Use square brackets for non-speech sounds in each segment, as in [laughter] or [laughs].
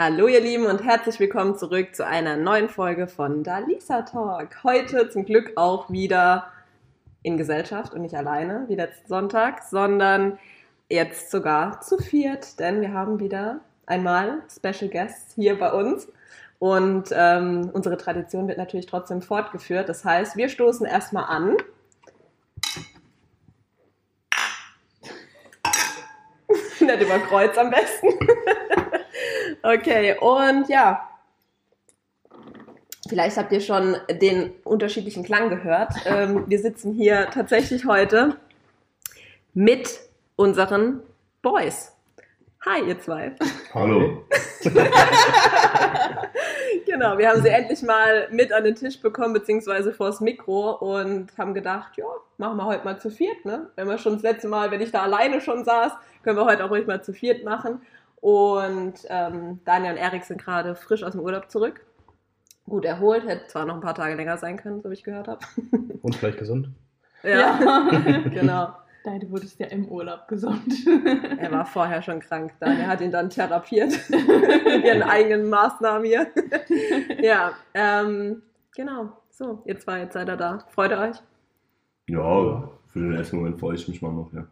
Hallo ihr Lieben und herzlich willkommen zurück zu einer neuen Folge von Dalisa Talk. Heute zum Glück auch wieder in Gesellschaft und nicht alleine wie letzten Sonntag, sondern jetzt sogar zu viert, denn wir haben wieder einmal Special Guests hier bei uns. Und ähm, unsere Tradition wird natürlich trotzdem fortgeführt. Das heißt, wir stoßen erstmal an. [laughs] Nicht über Kreuz am besten. [laughs] Okay, und ja, vielleicht habt ihr schon den unterschiedlichen Klang gehört. [laughs] Ähm, wir sitzen hier tatsächlich heute mit unseren Boys. Hi, ihr zwei. Hallo. [laughs] genau, wir haben sie endlich mal mit an den Tisch bekommen, beziehungsweise vors Mikro und haben gedacht, ja, machen wir heute mal zu viert, ne? Wenn wir schon das letzte Mal, wenn ich da alleine schon saß, können wir heute auch ruhig mal zu viert machen. Und ähm, Daniel und Erik sind gerade frisch aus dem Urlaub zurück. Gut erholt, hätte zwar noch ein paar Tage länger sein können, so wie ich gehört habe. [laughs] Und vielleicht gesund. Ja, [laughs] genau. Deine wurdest ja im Urlaub gesund. [laughs] Er war vorher schon krank. Daniel hat ihn dann therapiert mit ihren eigenen Maßnahmen hier. ja, ähm, genau. So, ihr zwei, jetzt seid ihr da. Freut ihr euch? Ja, für den ersten Moment freue ich mich mal noch, ja.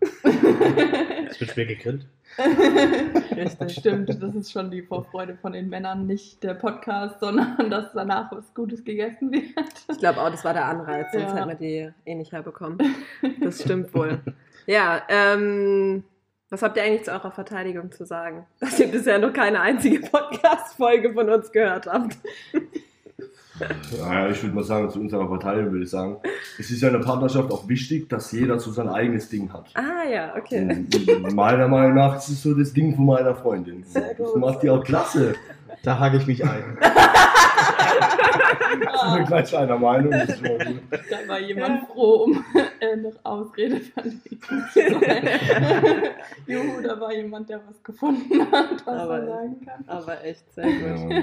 Es wird schwer gegrillt. [laughs] Das stimmt, das ist schon die Vorfreude von den Männern, nicht der Podcast, sondern [laughs] dass danach was Gutes gegessen wird. Ich glaube auch, das war der Anreiz, sonst Ja. hätten wir die eh nicht herbekommen. [laughs] Das stimmt wohl. Ja, ähm, was habt ihr eigentlich zu eurer Verteidigung zu sagen? Dass ihr bisher noch keine einzige Podcast-Folge von uns gehört habt. Naja, ich würde mal sagen, zu unserer Verteidigung würde ich sagen, es ist ja in der Partnerschaft auch wichtig, dass jeder so sein eigenes Ding hat. Ah ja, okay. Und meiner Meinung nach ist es so das Ding von meiner Freundin. Sehr Das gut. macht die auch klasse. Da hake ich mich ein. [laughs] Sind wir gleich einer Meinung. Da war jemand froh, um äh, noch Ausrede verlegen zu sein. [laughs] Juhu, da war jemand, der was gefunden hat, was Aber- er sagen kann. Aber echt sehr gut. Ja.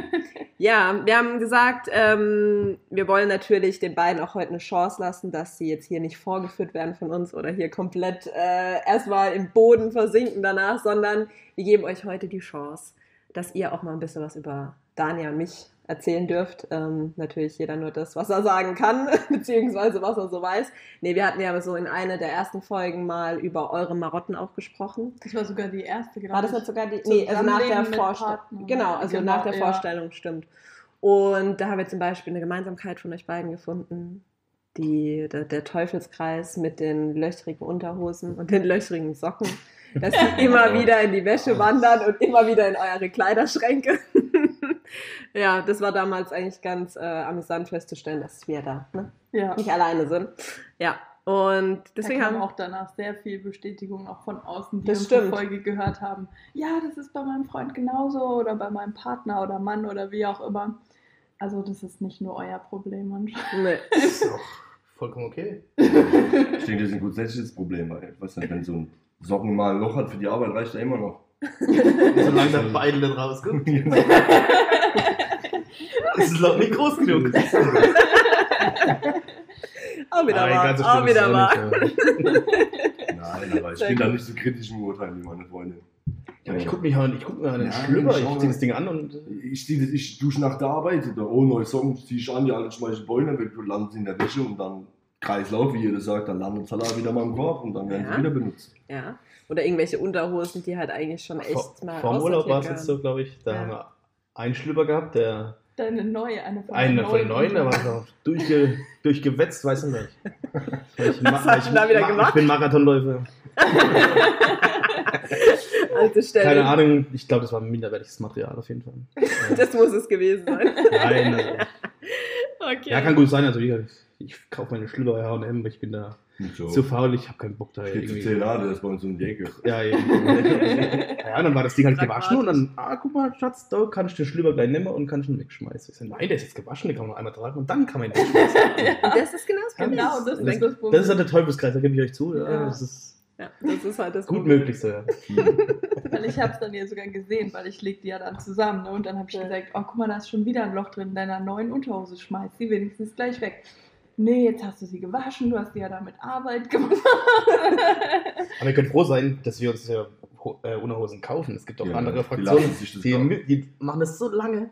Ja, wir haben gesagt, ähm, wir wollen natürlich den beiden auch heute eine Chance lassen, dass sie jetzt hier nicht vorgeführt werden von uns oder hier komplett äh, erstmal im Boden versinken danach, sondern wir geben euch heute die Chance, dass ihr auch mal ein bisschen was über Dania und mich erzählen dürft. Ähm, natürlich jeder nur das, was er sagen kann, [laughs] beziehungsweise was er so weiß. Nee, wir hatten ja so in einer der ersten Folgen mal über eure Marotten auch gesprochen. Das war sogar die erste, glaube War das ich. nicht sogar die? Nee, also nach der Vorstellung. Genau, also Genau, nach der ja. Vorstellung, stimmt. Und da haben wir zum Beispiel eine Gemeinsamkeit von euch beiden gefunden. Die, der, der Teufelskreis mit den löchrigen Unterhosen und den löchrigen Socken. [laughs] Dass die immer wieder in die Wäsche wandern und immer wieder in eure Kleiderschränke. Ja, das war damals eigentlich ganz äh, amüsant festzustellen, dass wir da ne? Ja. nicht alleine sind. Ja, und deswegen da kam haben auch danach sehr viel Bestätigung auch von außen, die Das uns stimmt. die Folge gehört haben. Ja, das ist bei meinem Freund genauso oder bei meinem Partner oder Mann oder wie auch immer. Also das ist nicht nur euer Problem anscheinend. [laughs] [laughs] nee. Das ist auch vollkommen okay. [laughs] Ich denke, das ist ein grundsätzliches Problem. Weil, weiß nicht, wenn so ein Socken mal ein Loch hat für die Arbeit, reicht er immer noch. Solange der Beidel dann rauskommt. [laughs] Das ist noch nicht groß genug. Auch wieder Nein, wahr. ganz so Auch wieder wahr. nicht, Nein, aber ich Sehr bin da nicht so kritisch im Urteil wie meine Freundin. Ja, ich gucke mich an, ich guck mir an den Ja, Schlüpper, schau ich mal. zieh das Ding an und Ich, zieh das, ich dusche nach der Arbeit, da oh, neue Song, zieh ich an, die alle schmeißen Beine weg, du landest in der Wäsche und dann Kreislauf, wie jeder sagt, dann landet Salat wieder mal im Korb und dann werden Ja. sie wieder benutzt. Ja. Oder irgendwelche Unterhosen, die halt eigentlich schon echt vor, mal vor dem Urlaub war es jetzt so, glaube ich, da Ja. haben wir einen Schlüpper gehabt, der Deine neue, eine von eine von den neuen, war so durchge, durchgewetzt, weiß ich nicht. [laughs] Ich, Was hast du da wieder ich gemacht? bin Marathonläufer. [laughs] Alte Stelle. Keine Ahnung, ich glaube, das war minderwertiges Material auf jeden Fall. [laughs] Das muss es gewesen sein. Nein, also, Okay. ja, kann gut sein. Also, wie gesagt, ich, ich kaufe meine Schlüpper bei H&M, weil ich bin da so. zu faul, ich habe keinen Bock da Steht zu irgendwie. Zelade, das ist bei uns um die Ecke. [laughs] Ja, eben. ja, dann war das Ding halt gewaschen und dann, ah, guck mal, Schatz, da kannst du den Schlüpper gleich nehmen und kannst ihn wegschmeißen. Ich so, nein, der ist jetzt gewaschen, den kann man noch einmal tragen und dann kann man ihn wegschmeißen. [laughs] Und das ist genau das Problem. Genau, das Das, ist das das ist halt der Teufelskreis, da gebe ich euch zu. Ja, Ja. Das ist Ja, das ist halt das gut Problem. möglich so. Ja. [laughs] Weil ich habe es dann ja sogar gesehen, weil ich leg die ja dann zusammen. Ne? Und dann habe ich Ja. gesagt, oh guck mal, da ist schon wieder ein Loch drin in deiner neuen Unterhose. Schmeiß sie wenigstens gleich weg. Nee, jetzt hast du sie gewaschen, du hast die ja damit Arbeit gemacht. [laughs] Aber ihr könnt froh sein, dass wir uns ja äh, Unterhosen kaufen. Es gibt auch Ja, andere Fraktionen, lassen sich das die, die machen das so lange,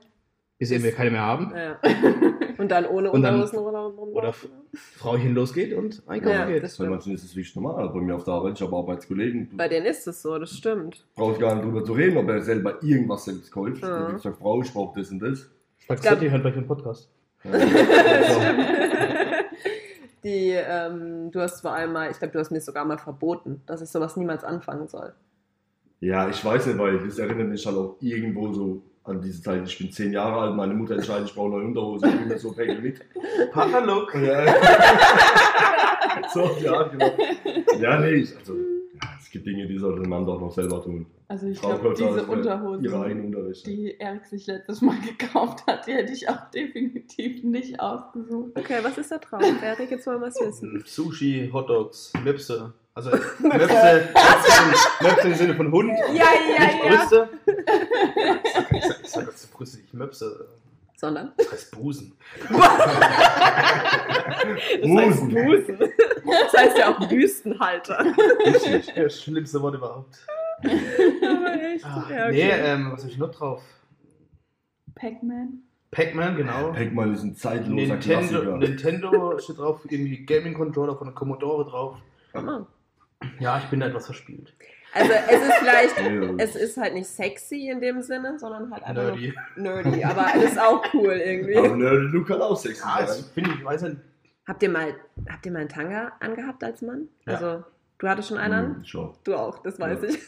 bis wir keine mehr haben. Ja. [laughs] Und dann ohne Unterhosen oder Oder Frauchen losgeht und einkaufen Ja, geht. das Bei manchen ist es wirklich normal. Bei mir auf der Arbeit, ich habe Arbeitskollegen. Bei denen ist es so, das stimmt. brauchst gar nicht drüber zu reden, ob er selber irgendwas selbst kauft. Ja. Ich sage, Frau, ich brauche das und das. Glaub- Setti, hört gleich den Podcast. Ja. [laughs] Die, ähm, du hast vor allem mal, ich glaube, du hast mir sogar mal verboten, dass ich sowas niemals anfangen soll. Ja, ich weiß nicht, weil das erinnert mich halt auch irgendwo so an diese Zeit. Ich bin zehn Jahre alt, meine Mutter entscheidet, ich brauche neue Unterhosen, ich bin mir so Päckchen mit. Papa-Look. Ja. [laughs] so, ja, genau. Ja, nee, ich, also, ja, es gibt Dinge, die sollte man doch noch selber tun. Also ich Frau glaube, diese Unterhosen, Unterwäsche. die Erik sich letztes Mal gekauft hat, die hätte ich auch definitiv nicht ausgesucht. Okay, was ist der Traum? Erik, jetzt wollen wir was wissen. Sushi, Hotdogs, Möpse. Also Möpse, Möpse, Möpse im Sinne von Hund. Ja, ja, nicht ja. Brüste. Ich sag, ich sag das ist Brüste, nicht Möpse. Sondern? Das heißt Busen. Das heißt Busen. Busen. Das heißt ja auch Büstenhalter. Richtig. Das schlimmste Wort überhaupt. Aber [laughs] echt. Ja, Nee, ähm, was hab ich noch drauf? Pac-Man. Pac-Man, genau. Pac-Man ist ein zeitloser Nintendo, Klassiker. Nintendo steht drauf, irgendwie Gaming-Controller von der Commodore drauf. Ah. Ja, ich bin da etwas verspielt. Also es ist vielleicht, [laughs] Ja. es ist halt nicht sexy in dem Sinne, sondern halt einfach Nerdy. nerdy. Aber es ist auch cool irgendwie. Aber Nerdy Luke kann auch sexy Ja, sein. finde, ich weiß nicht. Habt ihr mal, habt ihr mal einen Tanga angehabt als Mann? Ja. Also du hattest schon einen an? Hm, schon. Du auch, das weiß Ja. ich.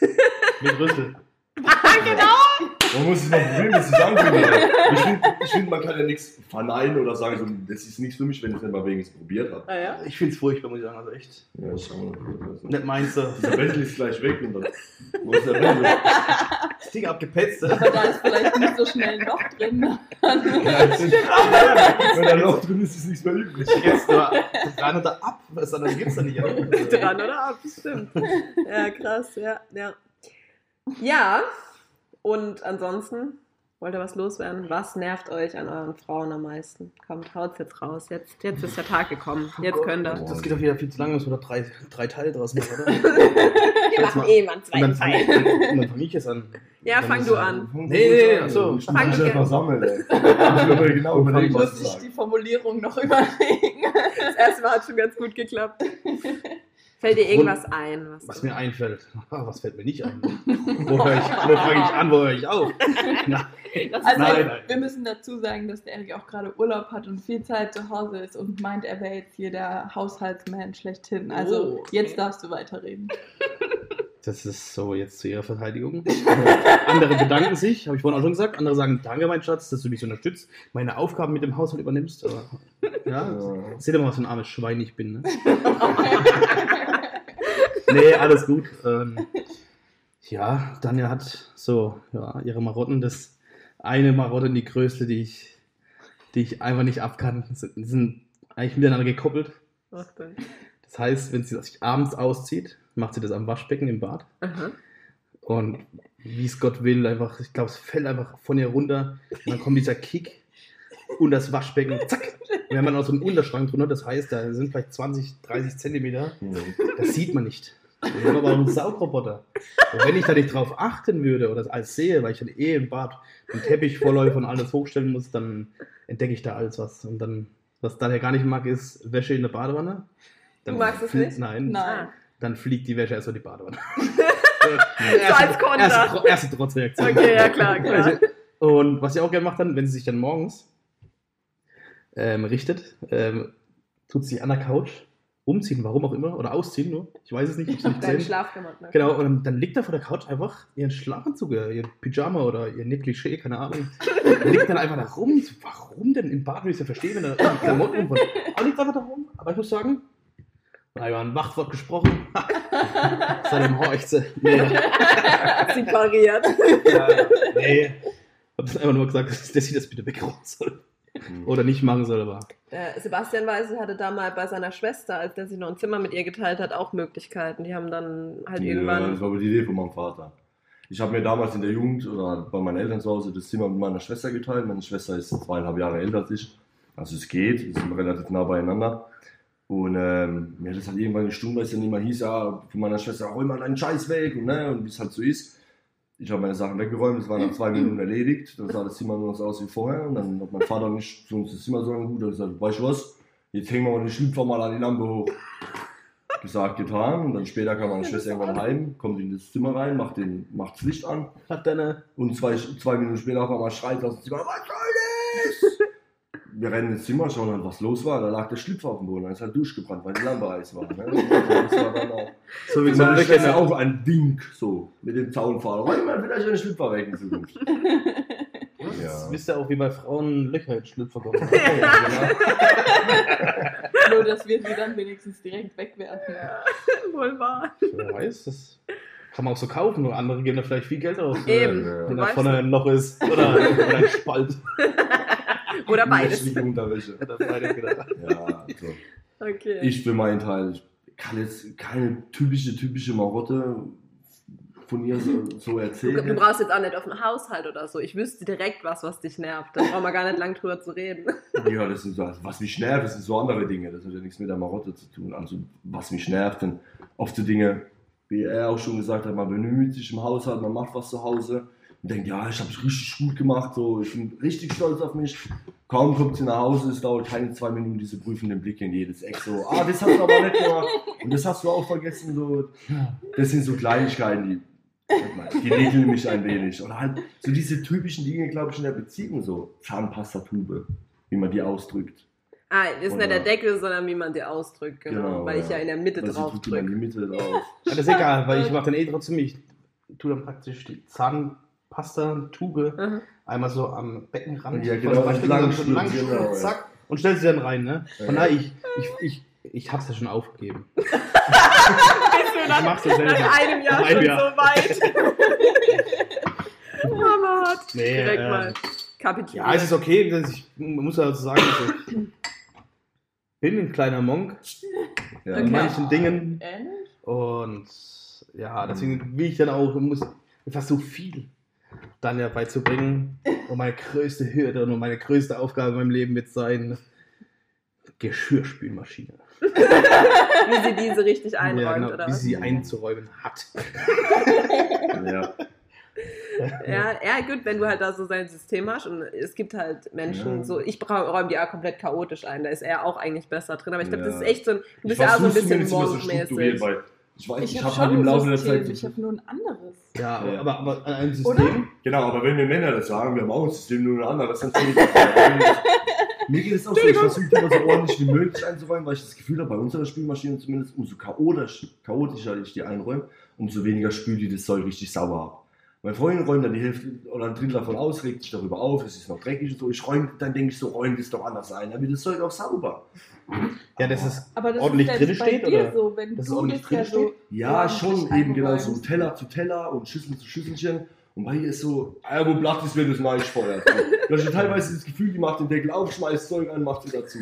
Mit Rüssel. [laughs] Man muss sich noch probieren, sagen können. [laughs] Ich finde, find, man kann ja nichts verneinen oder sagen, so, das ist nichts für mich, wenn ich es nicht mal wegen es probiert habe. Ah, ja? Ich finde es furchtbar, muss ich sagen. Also echt. Ja, schau mal. Nicht meins. so. Dieser Bentley ist gleich weg und dann. Wo ist der Bentley? Das Ding abgepetzt. Aber da ist vielleicht nicht so schnell ein Loch drin. Wenn da Loch drin ist, ist nichts mehr übrig. Jetzt nur dran oder ab. Was anderes gibt's da nicht. Dran oder ab, stimmt. Ja, krass, ja, ja. Ja, und ansonsten, wollt ihr was loswerden? Was nervt euch an euren Frauen am meisten? Kommt, haut's jetzt raus. Jetzt, jetzt ist der Tag gekommen. Jetzt könnt ihr. Das geht doch wieder viel zu lange, müssen wir da drei, drei Teile draus machen, oder? [laughs] Wir machen eh mal Und zwei dann fange Teile. und dann fang ich jetzt an. Ja, Dann fang du an. Nee, nee, ach so. Ich [laughs] muss mich Danke. einfach sammeln, ey. Ich genau überlegen, was Muss ich die. Formulierung noch [laughs] überlegen. Das erste Mal hat schon ganz gut geklappt. Fällt dir irgendwas ein? Was, Was mir einfällt. [laughs] Was fällt mir nicht ein? [laughs] Wo, hör ich, wo fange ich an, wo höre ich auf? [laughs] Nein, Also nein, nein. wir müssen dazu sagen, dass der Erik auch gerade Urlaub hat und viel Zeit zu Hause ist und meint, er wäre jetzt hier der Haushaltsman schlechthin. Also Oh, okay. jetzt darfst du weiterreden. Das ist so jetzt zu ihrer Verteidigung. [laughs] andere bedanken sich, habe ich vorhin auch schon gesagt. Andere sagen, danke mein Schatz, dass du mich so unterstützt, meine Aufgaben mit dem Haushalt übernimmst. Aber, ja, Ja. seht ihr mal, was für ein armes Schwein ich bin. Ne? [laughs] nee, alles gut. Ähm, ja, Daniel hat so ja, ihre Marotten. Das eine Marotte, die größte, die ich, die ich einfach nicht ab kann. Die sind, sind eigentlich miteinander gekoppelt. Ach, dann. Das heißt, wenn sie sich abends auszieht, macht sie das am Waschbecken im Bad. Aha. Und wie es Gott will, einfach, ich glaube, es fällt einfach von ihr runter. Und dann kommt dieser Kick und das Waschbecken, zack. Wir haben dann auch so einen Unterschrank drunter, das heißt, da sind vielleicht 20, 30 Zentimeter. Das sieht man nicht. Wir haben aber auch einen Saugroboter. Und wenn ich da nicht drauf achten würde oder das alles sehe, weil ich dann eh im Bad einen Teppich vorläufe und alles hochstellen muss, dann entdecke ich da alles was. Und dann, was Daniel gar nicht mag, ist Wäsche in der Badewanne. Dann Du magst es nicht? Nein. Nein. Dann fliegt die Wäsche erst in die Badewanne. [laughs] So als Konter. Erste, erste Trotzreaktion. Okay, ja klar, klar. Und was ich auch gerne mache dann, wenn sie sich dann morgens ähm, richtet, ähm, tut sie an der Couch umziehen, warum auch immer, oder ausziehen nur. Ich weiß es nicht, ich nicht [laughs] gesehen. Ne? Genau, und dann, dann liegt er vor der Couch einfach ihren Schlafanzug, ihr Pyjama oder ihr Negligé, keine Ahnung. [laughs] liegt dann einfach da rum. Warum denn im Bad? Ich ja verstehen, wenn er irgendwie Klamotten. Aber liegt einfach da rum. Aber ich muss sagen, da über ein Machtwort gesprochen. [laughs] Seitdem horcht sie. Nee, Sie pariert. ja, nee. Hab das einfach nur gesagt, dass sie das bitte wegräumen soll. Oder nicht machen soll, aber. Äh, Sebastian Weise hatte da mal bei seiner Schwester, als der sich noch ein Zimmer mit ihr geteilt hat, auch Möglichkeiten. Die haben dann halt Ja, irgendwann. das war aber die Idee von meinem Vater. Ich habe mir damals in der Jugend oder bei meinen Eltern zu Hause das Zimmer mit meiner Schwester geteilt. Meine Schwester ist zweieinhalb Jahre älter als ich. Also es geht, wir sind relativ nah beieinander. Und ähm, mir hat das halt irgendwann gestummt, weil es dann immer hieß, ja, von meiner Schwester, hol mal deinen Scheiß weg und, ne, und wie es halt so ist. Ich habe meine Sachen weggeräumt, es waren nach zwei Minuten erledigt, dann sah das Zimmer nur noch so aus wie vorher und dann hat mein Vater nicht zu uns das Zimmer so gut, er gesagt, weißt du was, jetzt hängen wir mal den Schlüpfer mal an die Lampe hoch. Gesagt, getan und dann später kam meine Schwester irgendwann heim, kommt in das Zimmer rein, macht, den, macht das Licht an Hat deine. und zwei, zwei Minuten später auf einmal schreit aus dem Zimmer, was soll das? Wir rennen ins Zimmer, schauen halt, was los war. Da lag der Schlüpfer auf dem Boden, dann ist halt durchgebrannt, weil die Lampe heiß war. Ne? Das war dann auch, So wie ein Schwester Löcher. auch ein Ding, so, mit dem Zaunpfahl. Räum mal vielleicht einen Schlüpfer weg in Zukunft. Das wisst ihr auch, wie bei Frauen Löcher in Schlüpfer kommen. [laughs] Nur, dass wir sie dann wenigstens direkt wegwerfen. Wohl wahr. Wer weiß, das kann man auch so kaufen. Nur andere geben da vielleicht viel Geld aus. Eben. Ja. Wenn da vorne ein Loch ist. Oder, oder ein Spalt. [laughs] Oder beides. Menschliche Unterwäsche. Genau. Ja, also. Okay. Ich für meinen Teil, ich kann jetzt keine typische, typische Marotte von ihr so, so Du, erzählen. du brauchst jetzt auch nicht auf den Haushalt oder so. Ich wüsste direkt was, was dich nervt. Da brauchen wir gar nicht lang drüber zu reden. Ja, das so, also was mich nervt, das sind so andere Dinge. Das hat ja nichts mit der Marotte zu tun. Also, was mich nervt, sind oft so Dinge, wie er auch schon gesagt hat, man bemüht sich im Haushalt, man macht was zu Hause und denkt, ja, ich habe es richtig gut gemacht, so, ich bin richtig stolz auf mich. Kaum kommt sie nach Hause, es dauert keine zwei Minuten, diese prüfenden Blicke in jedes Eck, so, ah, das hast du aber nicht gemacht und das hast du auch vergessen, so. Das sind so Kleinigkeiten, die, die regeln mich ein wenig. Oder halt so diese typischen Dinge, glaube ich, in der Beziehung, so Zahnpastatube, wie man die ausdrückt. Ah, ist Oder- nicht der Deckel, sondern wie man dir ausdrückt. Genau. Genau, weil ich ja ja. in der Mitte Also drauf in drücke. die Mitte drauf. Ja, das ist egal, weil ich mache dann eh trotzdem, ich tue dann praktisch die Zahnpasta-Tube Mhm. einmal so am Beckenrand. Ja, genau, Waschbecken lang so lang genau, schlürfen, ja. zack, und stellt sie dann rein, ne? Ja. Von daher, ich, ich, ich, ich hab's ja schon aufgegeben. [laughs] Bist du Ich ja selber. nach einem Jahr Nach einem schon Jahr. so weit? [laughs] Mama hat Nee, direkt äh, mal kapituliert. Ja, es ist okay, ich muss also sagen, ich bin ein kleiner Monk Ja. in Okay. manchen Dingen Ähnlich? und ja, deswegen will ich dann auch, muss mir versuche viel dann ja beizubringen. Und meine größte Hürde und meine größte Aufgabe in meinem Leben wird sein, Geschirrspülmaschine. [laughs] wie sie diese richtig einräumt, ja, genau, oder wie was? sie einzuräumen hat. Ja. Ja, ja, gut, wenn du halt da so sein System hast und es gibt halt Menschen, Ja. so, ich räume die auch komplett chaotisch ein, da ist er auch eigentlich besser drin, aber ich glaube, das Ja. ist echt so ein, du bist ja auch so ein bisschen immer so ich weiß, ich, Ich habe habe halt schon im Laufe der Zeit. ich habe nur ein anderes. Ja, Ja. aber, aber ein Oder? System. Genau, aber wenn wir Männer das sagen, wir haben auch ein System, nur ein anderes, dann finde ich [laughs] Mir geht es auch so, ich versuche immer so ordentlich wie möglich einzuräumen, weil ich das Gefühl habe, bei unserer Spielmaschine zumindest, umso chaotisch, chaotischer ich die einräume, umso weniger spült die das Zeug richtig sauber ab. Meine Freundin räumt dann die Hälfte oder ein Drittel davon aus, regt sich darüber auf, es ist noch dreckig und so. Ich räume, dann denke ich so, räume das doch anders ein, dann wird das Zeug auch sauber. Ja, das ist Aber das ordentlich ist drin steht, dir oder? so, wenn Dass es du ordentlich das ja drin so steht? Ja, ordentlich schon, eben genau so. Teller zu Teller und Schüssel zu Schüsselchen. Und bei ihr ist so, ah, wo blatt ist, wenn du es reinsteuert. Du hast ja teilweise das Gefühl, die macht den Deckel auf, schmeißt Zeug an, macht sie dazu.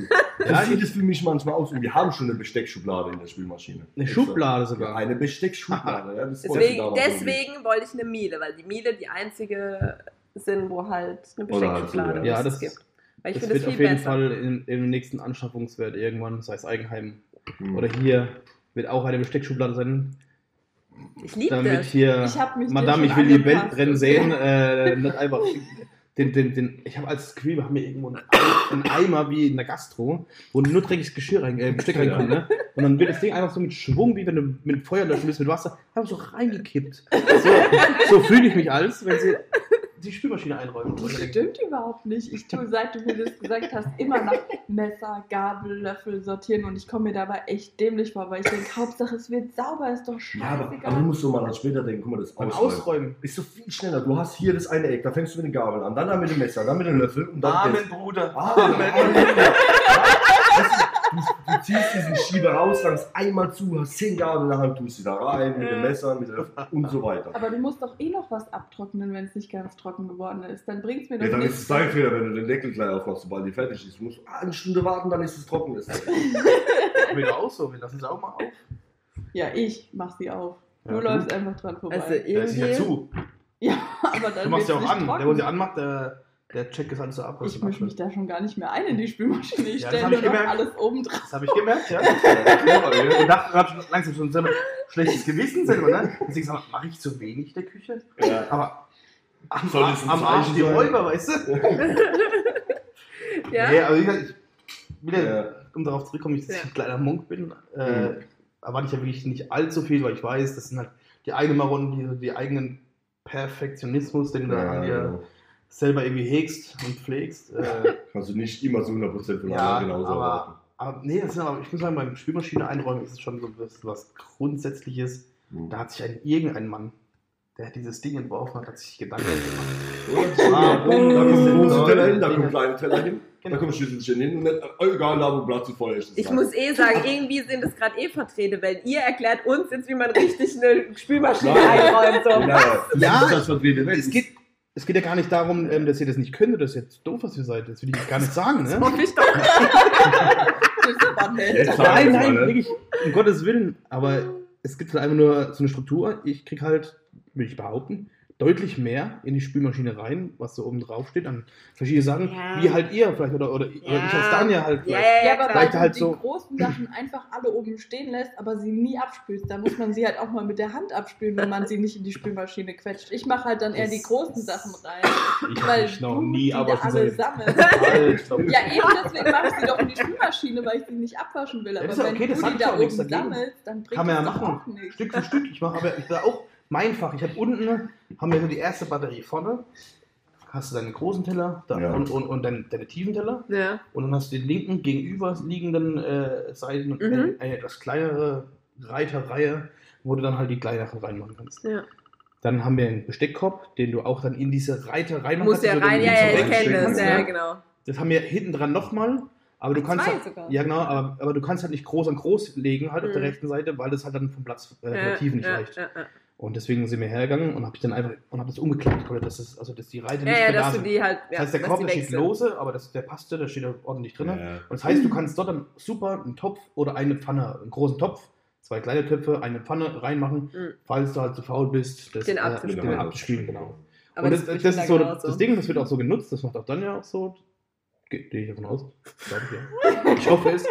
Ja, sieht es für mich manchmal aus. Und wir haben schon eine Besteckschublade in der Spülmaschine. eine Schublade sogar. Eine Besteckschublade. Ja, Deswegen, deswegen wollte ich eine Miele, weil die Miele die einzige sind, wo halt eine halt so, Besteckschublade ja. Ja, es das- gibt. Weil ich Das wird das auf jeden besser. Fall in, im nächsten Anschaffungswert irgendwann, sei es Eigenheim Hm. oder hier, wird auch eine Besteckschublade sein, Ich liebe damit das. hier Ich hab mich dem Madame, ich will die Welt brennen sehen, äh, nicht einfach den, den, den, ich habe als Gefühl, wir haben hier irgendwo einen, Ei- einen Eimer wie in der Gastro, wo nur dreckiges Geschirr rein, äh, Besteck reinkommt, ne? Und dann wird das Ding einfach so mit Schwung, wie wenn du mit Feuer löschen willst, mit Wasser, einfach so reingekippt. So, so fühle ich mich als, wenn sie die Spülmaschine einräumen. Das stimmt überhaupt nicht. Ich tue, seit du mir das gesagt hast, immer nach Messer, Gabel, Löffel sortieren und ich komme mir dabei echt dämlich vor, weil ich denke, Hauptsache es wird sauber, ist doch Ja, aber, aber du scheißegal. musst so mal an später denken, guck mal, das Ausräumen. Ausräumen. Ist so viel schneller. Du hast hier das eine Eck, da fängst du mit den Gabeln an, dann da mit dem Messer, dann mit dem Löffel und dann das. Bruder. Amen. Du, [laughs] du ziehst diesen Schieber raus, langst einmal zu, hast zehn der Hand, tust sie da rein, mit dem Messer, mit der und so weiter. Aber du musst doch eh noch was abtrocknen, wenn es nicht ganz trocken geworden ist. Dann bringt es mir Ja, doch dann nichts. ist es dein Fehler, wenn du den Deckel gleich aufmachst, sobald die fertig ist. Du musst eine Stunde warten, dann ist es trocken. [laughs] Das Wieder auch so, wir lassen es auch mal auf. Ja, ich mach sie auf. Ja, du du. läufst einfach dran vorbei. Also Ja, ist ja irgendwie. zu. ja, aber dann Du machst ja auch an. trocken. Der, wo sie anmacht, der, Der checkt das alles so ab. was Ich mische mich da schon gar nicht mehr ein in die Spülmaschine. Ich Ja, das stelle nur ich noch alles oben drauf. Das habe ich gemerkt, ja. Und dachte, hab schon langsam schon so ein schlechtes Gewissen selber, ne? Deswegen sag ich, mache ich zu wenig der Küche? Ja. Aber am, Soll ein am Arsch die? Räuber, weißt du? Ja? Nee, aber wie gesagt, ich, wieder, Ja. um darauf zurückzukommen, ich, dass ich Ja. ein kleiner Monk bin, äh, Mhm. erwarte ich ja wirklich nicht allzu viel, weil ich weiß, das sind halt die eigenen Marotten, die, die eigenen Perfektionismus, den du da an dir. Selber irgendwie hegst und pflegst. Äh, Kannst [laughs] du nicht immer zu 100% von Ja, genauso erwarten. aber, aber nee, das ist aber, ich muss sagen, beim Spülmaschine einräumen ist es schon so was, was Grundsätzliches. Mhm. Da hat sich ein, irgendein Mann, der dieses Ding entworfen hat, hat sich Gedanken gemacht. [laughs] Da Warum kommt große Teller hin, da Dinge- kommt kleine Teller hin, [laughs] da Genau. kommt Schlüsselchen hin und nicht, oh, egal, da wo Platz zu voll ist. Ich muss eh sagen, irgendwie sind es gerade eh Vertreter, weil ihr erklärt uns jetzt, wie man richtig eine Spülmaschine einräumt. So. Ja, Ja, das ist das vertreten Es geht, es geht ja gar nicht darum, ähm, dass ihr das nicht könnt oder dass ihr jetzt doof was ihr seid. Das will ich gar nicht sagen. Ne? [laughs] Hoffe ich doch. Das [laughs] Nein, nein, ne? wirklich, um Gottes Willen. Aber es gibt halt einfach nur so eine Struktur. Ich krieg halt, will ich behaupten, deutlich mehr in die Spülmaschine rein, was so oben drauf steht, an verschiedene Sachen, Ja. wie halt ihr vielleicht oder, oder, oder ich als Daniel halt Ja, vielleicht. ja, ja, Ja, aber klar. weil Vielleicht du halt die so- großen Sachen einfach alle oben stehen lässt, aber sie nie abspülst. Da muss man sie halt auch mal mit der Hand abspülen, wenn man sie nicht in die Spülmaschine quetscht. Ich mache halt dann eher Das- die großen Sachen rein, [clears throat] Ich weil mich noch du nie, die aber schon alle sammelst. [laughs] Ja, eben deswegen mache ich sie doch in die Spülmaschine, weil ich sie nicht abwaschen will. Ja, Aber ja wenn okay, das du die ich da oben sammelst, dann bringt Kann man ja das machen. auch nichts. Stück für Stück. Ich mache aber ich da auch mein Fach. Ich habe unten haben wir so die erste Batterie vorne. Hast du deine großen Teller da, Ja. und, und, und deine, deine tiefen Teller. Ja. Und dann hast du den linken gegenüberliegenden äh, Seiten Mhm. eine, eine etwas kleinere Reiterreihe, wo du dann halt die kleineren reinmachen kannst. ja. Dann haben wir einen Besteckkorb, den du auch dann in diese Reiter reinmachen Muss ja also rein, ja, du ja, so ich kenne das, kannst, ja, ne? ja, genau. Das haben wir hinten dran nochmal. Aber du kannst halt, sogar. ja genau, aber, aber du kannst halt nicht groß an groß legen, halt auf der Mhm. rechten Seite, weil das halt dann vom Platz äh, Ja, der Tiefe nicht ja, reicht. ja, ja. Und deswegen sind wir hergegangen und habe ich dann einfach und habe das umgeklappt, komplett, dass das, also dass die Reiter nicht Ja, ja, mehr da dass du die halt. Ja, das heißt, der Korb steht lose, aber das, der passte, der steht da ordentlich drin. Ja. Und das heißt, du kannst dort dann super einen Topf oder eine Pfanne, einen großen Topf, zwei kleine Töpfe, eine Pfanne reinmachen, Mhm. falls du halt zu faul bist, das, Den äh, abzuspielen. den abzuspielen, genau. Aber und das, das, das, ist da so genauso. das Ding, das wird auch so genutzt, das macht auch dann ja auch so. Ge- Gehe ich davon aus. Glaube ich, ja. [laughs] Ich hoffe es.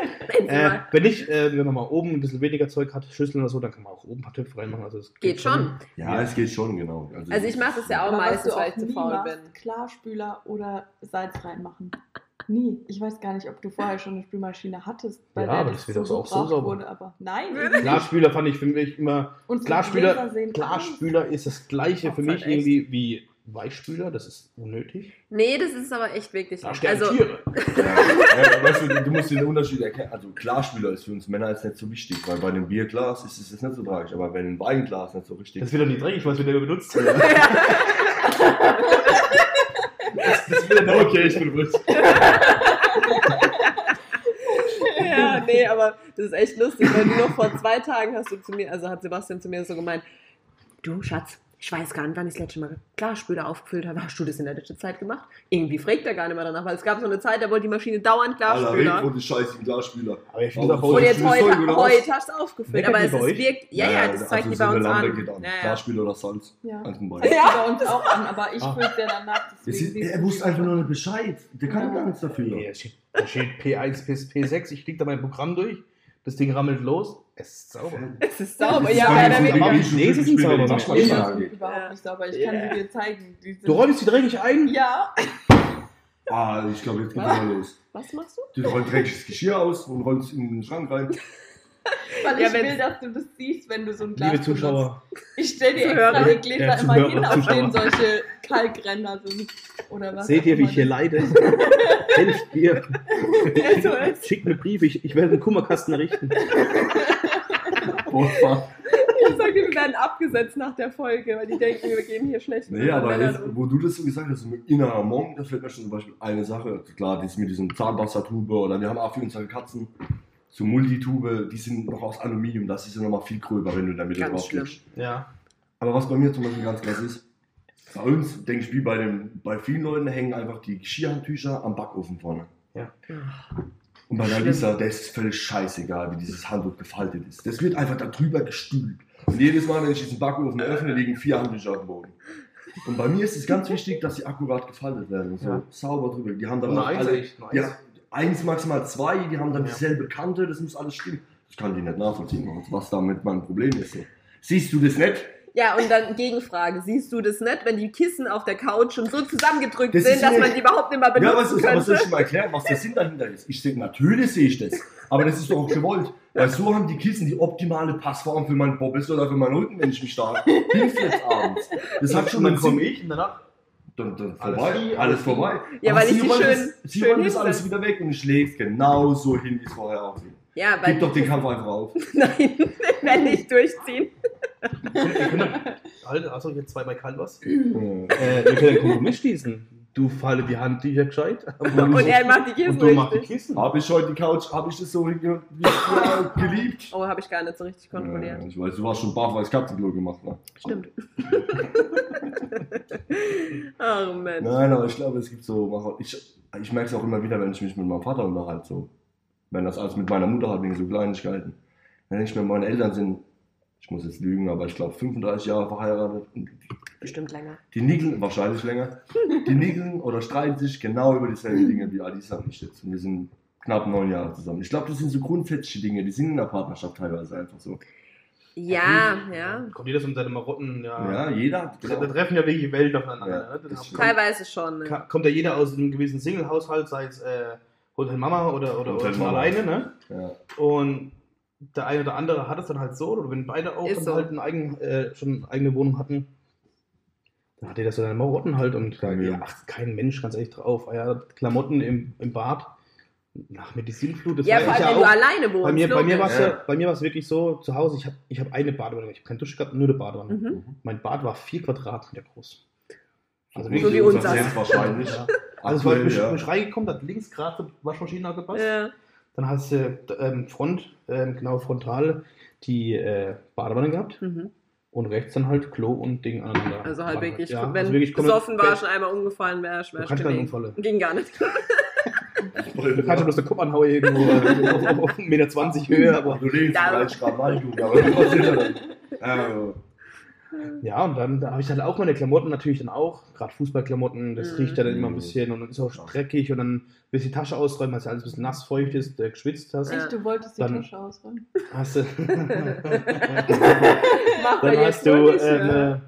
Äh, wenn nicht, äh, wenn man mal oben ein bisschen weniger Zeug hat, Schüsseln oder so, dann kann man auch oben ein paar Töpfe reinmachen. Also es Geht schon. Ja, es geht schon, genau. Also ich mache das ja auch meistens, weil auch ich zu nie faul machst, bin. Klarspüler oder Salz reinmachen. Nie. Ich weiß gar nicht, ob du vorher schon eine Spülmaschine hattest, bei Ja, aber das wird auch so- auch so sauber. wurde, aber nein. Klarspüler fand ich für mich immer. Unsere Klarspüler, Klarspüler ist das gleiche für mich halt irgendwie wie Weichspüler. Das ist unnötig. Nee, das ist aber echt wirklich. Da sterben Also, Tiere. Ja, weißt du, du musst den Unterschied erkennen. Also Klarspüler ist für uns Männer jetzt nicht so wichtig, weil bei einem Bierglas ist es nicht so tragisch, aber bei einem Weinglas nicht so richtig. Das wird doch nicht dreckig, was wir da benutzt. Ja. [laughs] Das, das wird dann okay, ich bin bewusst. ja, nee, aber das ist echt lustig, weil du noch vor zwei Tagen hast du zu mir, also hat Sebastian zu mir so gemeint, du Schatz, ich weiß gar nicht, wann ich das letzte Mal Klarspüler aufgefüllt habe. Hast du das in der letzten Zeit gemacht? Irgendwie fragt er gar nicht mehr danach, weil es gab so eine Zeit, da wollte die Maschine dauernd Klarspüler. und die Scheiße Glasspüler. Aber ich finde auch Und jetzt heute, heute hast du es aufgefüllt. Aber es wirkt, ja, ja, das zeigt die bei uns an. geht an. Ja, ja. Klarspüler oder Salz. Ja. Ja. bei uns auch an, aber ich Ah. fülle ja danach. Er wusste einfach nur nicht Bescheid. Der kann Ja. gar nichts dafür. Nee, da steht P1 bis P6. Ich klicke da mein Programm durch. Das Ding rammelt los. Es ist sauber. Es ist sauber, ja, mehr oder weniger. wichtig, Nee, sie sind sauber, die Die angeht. sind überhaupt nicht sauber. Ich kann sie dir zeigen. Die Du räumst die dreckig ein? ja, Ah, ich glaube, jetzt geht's Was? mal los. Was machst du? Du rollst dreckiges Geschirr aus und rollst in den Schrank rein. [laughs] weil Ja, ich will, dass du das siehst, wenn du so ein Glas Liebe Zuschauer, benutzt. Ich stelle dir extra die Gläser Ja, immer hin, auf denen solche Kalkränder sind. Oder was seht ihr, wie ich hier leide? [laughs] Helft mir. Schickt mir Briefe. Ich, ich werde einen Kummerkasten errichten. [laughs] [laughs] Boah, Ich sag dir, wir werden abgesetzt nach der Folge, weil die denken, wir gehen hier schlecht mit Nee, aber jetzt, wo du das so gesagt hast, mit innerer Monk, das fällt mir schon zum Beispiel eine Sache. Klar, das mit diesem Zahnwassertube oder wir haben auch für unsere Katzen so Multitube, die sind noch aus Aluminium, das ist ja nochmal viel gröber, wenn du damit Ganz drauf schlimm. klickst. Ja. Aber was bei mir zum Beispiel ganz krass ist, bei uns, denke ich, wie bei, den, bei vielen Leuten hängen einfach die Geschirrhandtücher am Backofen vorne. Und bei der. Lisa, der ist völlig scheißegal, wie dieses Handtuch gefaltet ist. Das wird einfach da drüber gestülpt. Und jedes Mal, wenn ich diesen Backofen öffne, liegen vier Handtücher auf dem Boden. Und bei mir ist es ganz wichtig, dass sie akkurat gefaltet werden. So Ja. sauber drüber. Die haben dann Nur eins alle, echt, nur ja, eins. maximal zwei, die haben dann Ja. dieselbe Kante, das muss alles stimmen. Das kann die nicht nachvollziehen, was damit mein Problem ist. Siehst du das nicht? Ja, und dann Gegenfrage. Siehst du das nicht, wenn die Kissen auf der Couch schon so zusammengedrückt Das sind, dass man die überhaupt nicht mehr Ja, benutzen was ist, aber soll ich könnte? dir mal erklären, was der Sinn dahinter ist? Ich sehe, natürlich sehe ich das. Aber das ist doch auch gewollt. Weil so haben die Kissen die optimale Passform für meinen Bobbes oder für meinen Rücken, wenn ich mich da hinfletze abends. Das hat schon Sinn. komme ich und danach. Dann, dann vorbei, alles, alles vorbei. Ja, Aber weil ich sie schön- das, Sie schön wollen das alles wieder weg und ich lege es genau so hin, wie es vorher aussieht. Ja, weil Gib doch den Kampf einfach auf. [laughs] Nein, [laughs] wenn nicht durchziehen. Alter, also jetzt zwei bei Calvas. Äh, Äh, wir können einen Kompromiss schließen. Du falle die Handtücher gescheit. [laughs] Und er macht die Kissen Und du machst die. Kissen. Habe ich heute die Couch, habe ich das so geliebt? Oh, habe ich gar nicht so richtig kontrolliert. Ja, ich weiß, du warst schon baff, weil ich Katzenklo gemacht ne? Stimmt. oh Mensch. Nein, aber ich glaube, es gibt so. Ich, ich merke es auch immer wieder, wenn ich mich mit meinem Vater unterhalte. So. Wenn das alles mit meiner Mutter hat, wegen so Kleinigkeiten. Wenn ich mir, meine Eltern sind, ich muss jetzt lügen, aber ich glaube 35 Jahre verheiratet. Bestimmt länger. Die nickeln, wahrscheinlich länger, die nickeln oder streiten sich genau über dieselben Dinge wie Alisa und ich jetzt. Und wir sind knapp neun Jahre zusammen. Ich glaube, das sind so grundsätzliche Dinge, die sind in der Partnerschaft teilweise einfach so. Ja, ja. Kommt jeder so mit seinen Marotten, ja. Ja, jeder hat. Da, da treffen ja wirklich Welten aufeinander. Ja, ne? Teilweise schon. Ne? Kommt ja jeder aus einem gewissen Single-Haushalt, sei es äh, Hotel Mama oder, oder, oder schon Mama. alleine, ne? Ja. Und der eine oder andere hat es dann halt so, oder wenn beide auch dann so. halt eine eigen, äh, schon eine eigene Wohnung hatten, dann hat jeder so seine Marotten halt und Ja. ja. achtet kein Mensch ganz ehrlich drauf. Ah Ja, Klamotten im, im Bad, nach mir die Sinnflut, das Ja, war vor ich allem, wenn ja du auch. alleine wohnst. Bei mir, bei mir war es ja. Ja. bei mir war es wirklich so, zu Hause, ich habe ich hab eine Badewanne, ich habe keine Dusche gehabt, nur eine Badewanne. Mhm. Mein Bad war vier Quadratmeter groß. Also So wirklich wie unser wahrscheinlich. Ja. Also war Aktuell, ich ja. reingekommen, da hat links gerade die Waschmaschine gepasst. Ja. Dann hast du ähm, Front, ähm, genau frontal, die äh, Badewanne gehabt Mhm. und rechts dann halt Klo und Ding aneinander. Also halt wirklich, ja, wenn also wirklich besoffen war, schon einmal umgefallen wärst, Du wärst kannst du keinen gelegen. Unfall. Ging gar nicht. Du kannst ja bloß den Kopf anhauen irgendwo äh, auf, auf, auf 1,20 Meter Höhe, aber Du vielleicht gerade mal gut, aber? Also, ja, und dann da habe ich halt auch meine Klamotten natürlich dann auch, gerade Fußballklamotten, das Mhm. riecht ja dann immer ein bisschen und dann ist auch dreckig und dann willst du die Tasche ausräumen, weil es ja alles ein bisschen nass, feucht ist, äh, geschwitzt hast. Echt, du wolltest die Dann- Tasche ausräumen. Hast du, [laughs] dann hast du, wirklich, ähm, ja. äh,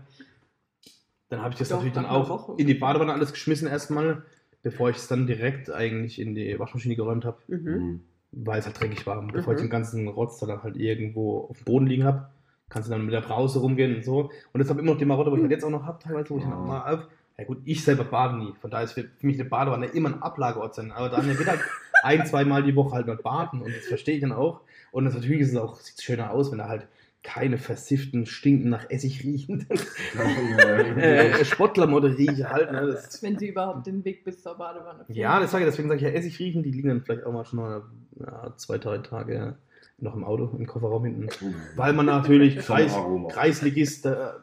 dann habe ich das Doch, natürlich dann auch Woche. in die Badewanne alles geschmissen erstmal, bevor ich es dann direkt eigentlich in die Waschmaschine geräumt habe, Mhm. weil es halt dreckig war. Und bevor Mhm. ich den ganzen Rotz dann halt irgendwo auf dem Boden liegen habe, kannst du dann mit der Brause rumgehen und so. Und das habe immer noch die Marotte, wo ich halt jetzt auch noch habe, teilweise, wo ich dann auch mal auf. Ja gut, ich selber bade nie. Von daher ist für mich eine Badewanne immer ein Ablageort sein. Aber dann wird halt [laughs] ein, zwei Mal die Woche halt mal baden und das verstehe ich dann auch. Und das natürlich ist es auch, sieht schöner aus, wenn da halt keine versifften, stinken nach Essig riechenden [laughs] [laughs] äh, Sportklamotte rieche halt. Ne? Das, Wenn sie überhaupt den Weg bis zur Badewanne finden. ja, das sage ich, deswegen sage ich ja Essig riechen, die liegen dann vielleicht auch mal schon mal ja, zwei, drei Tage noch im Auto, im Kofferraum hinten. Weil man natürlich [laughs] Kreis. Kreisligist, da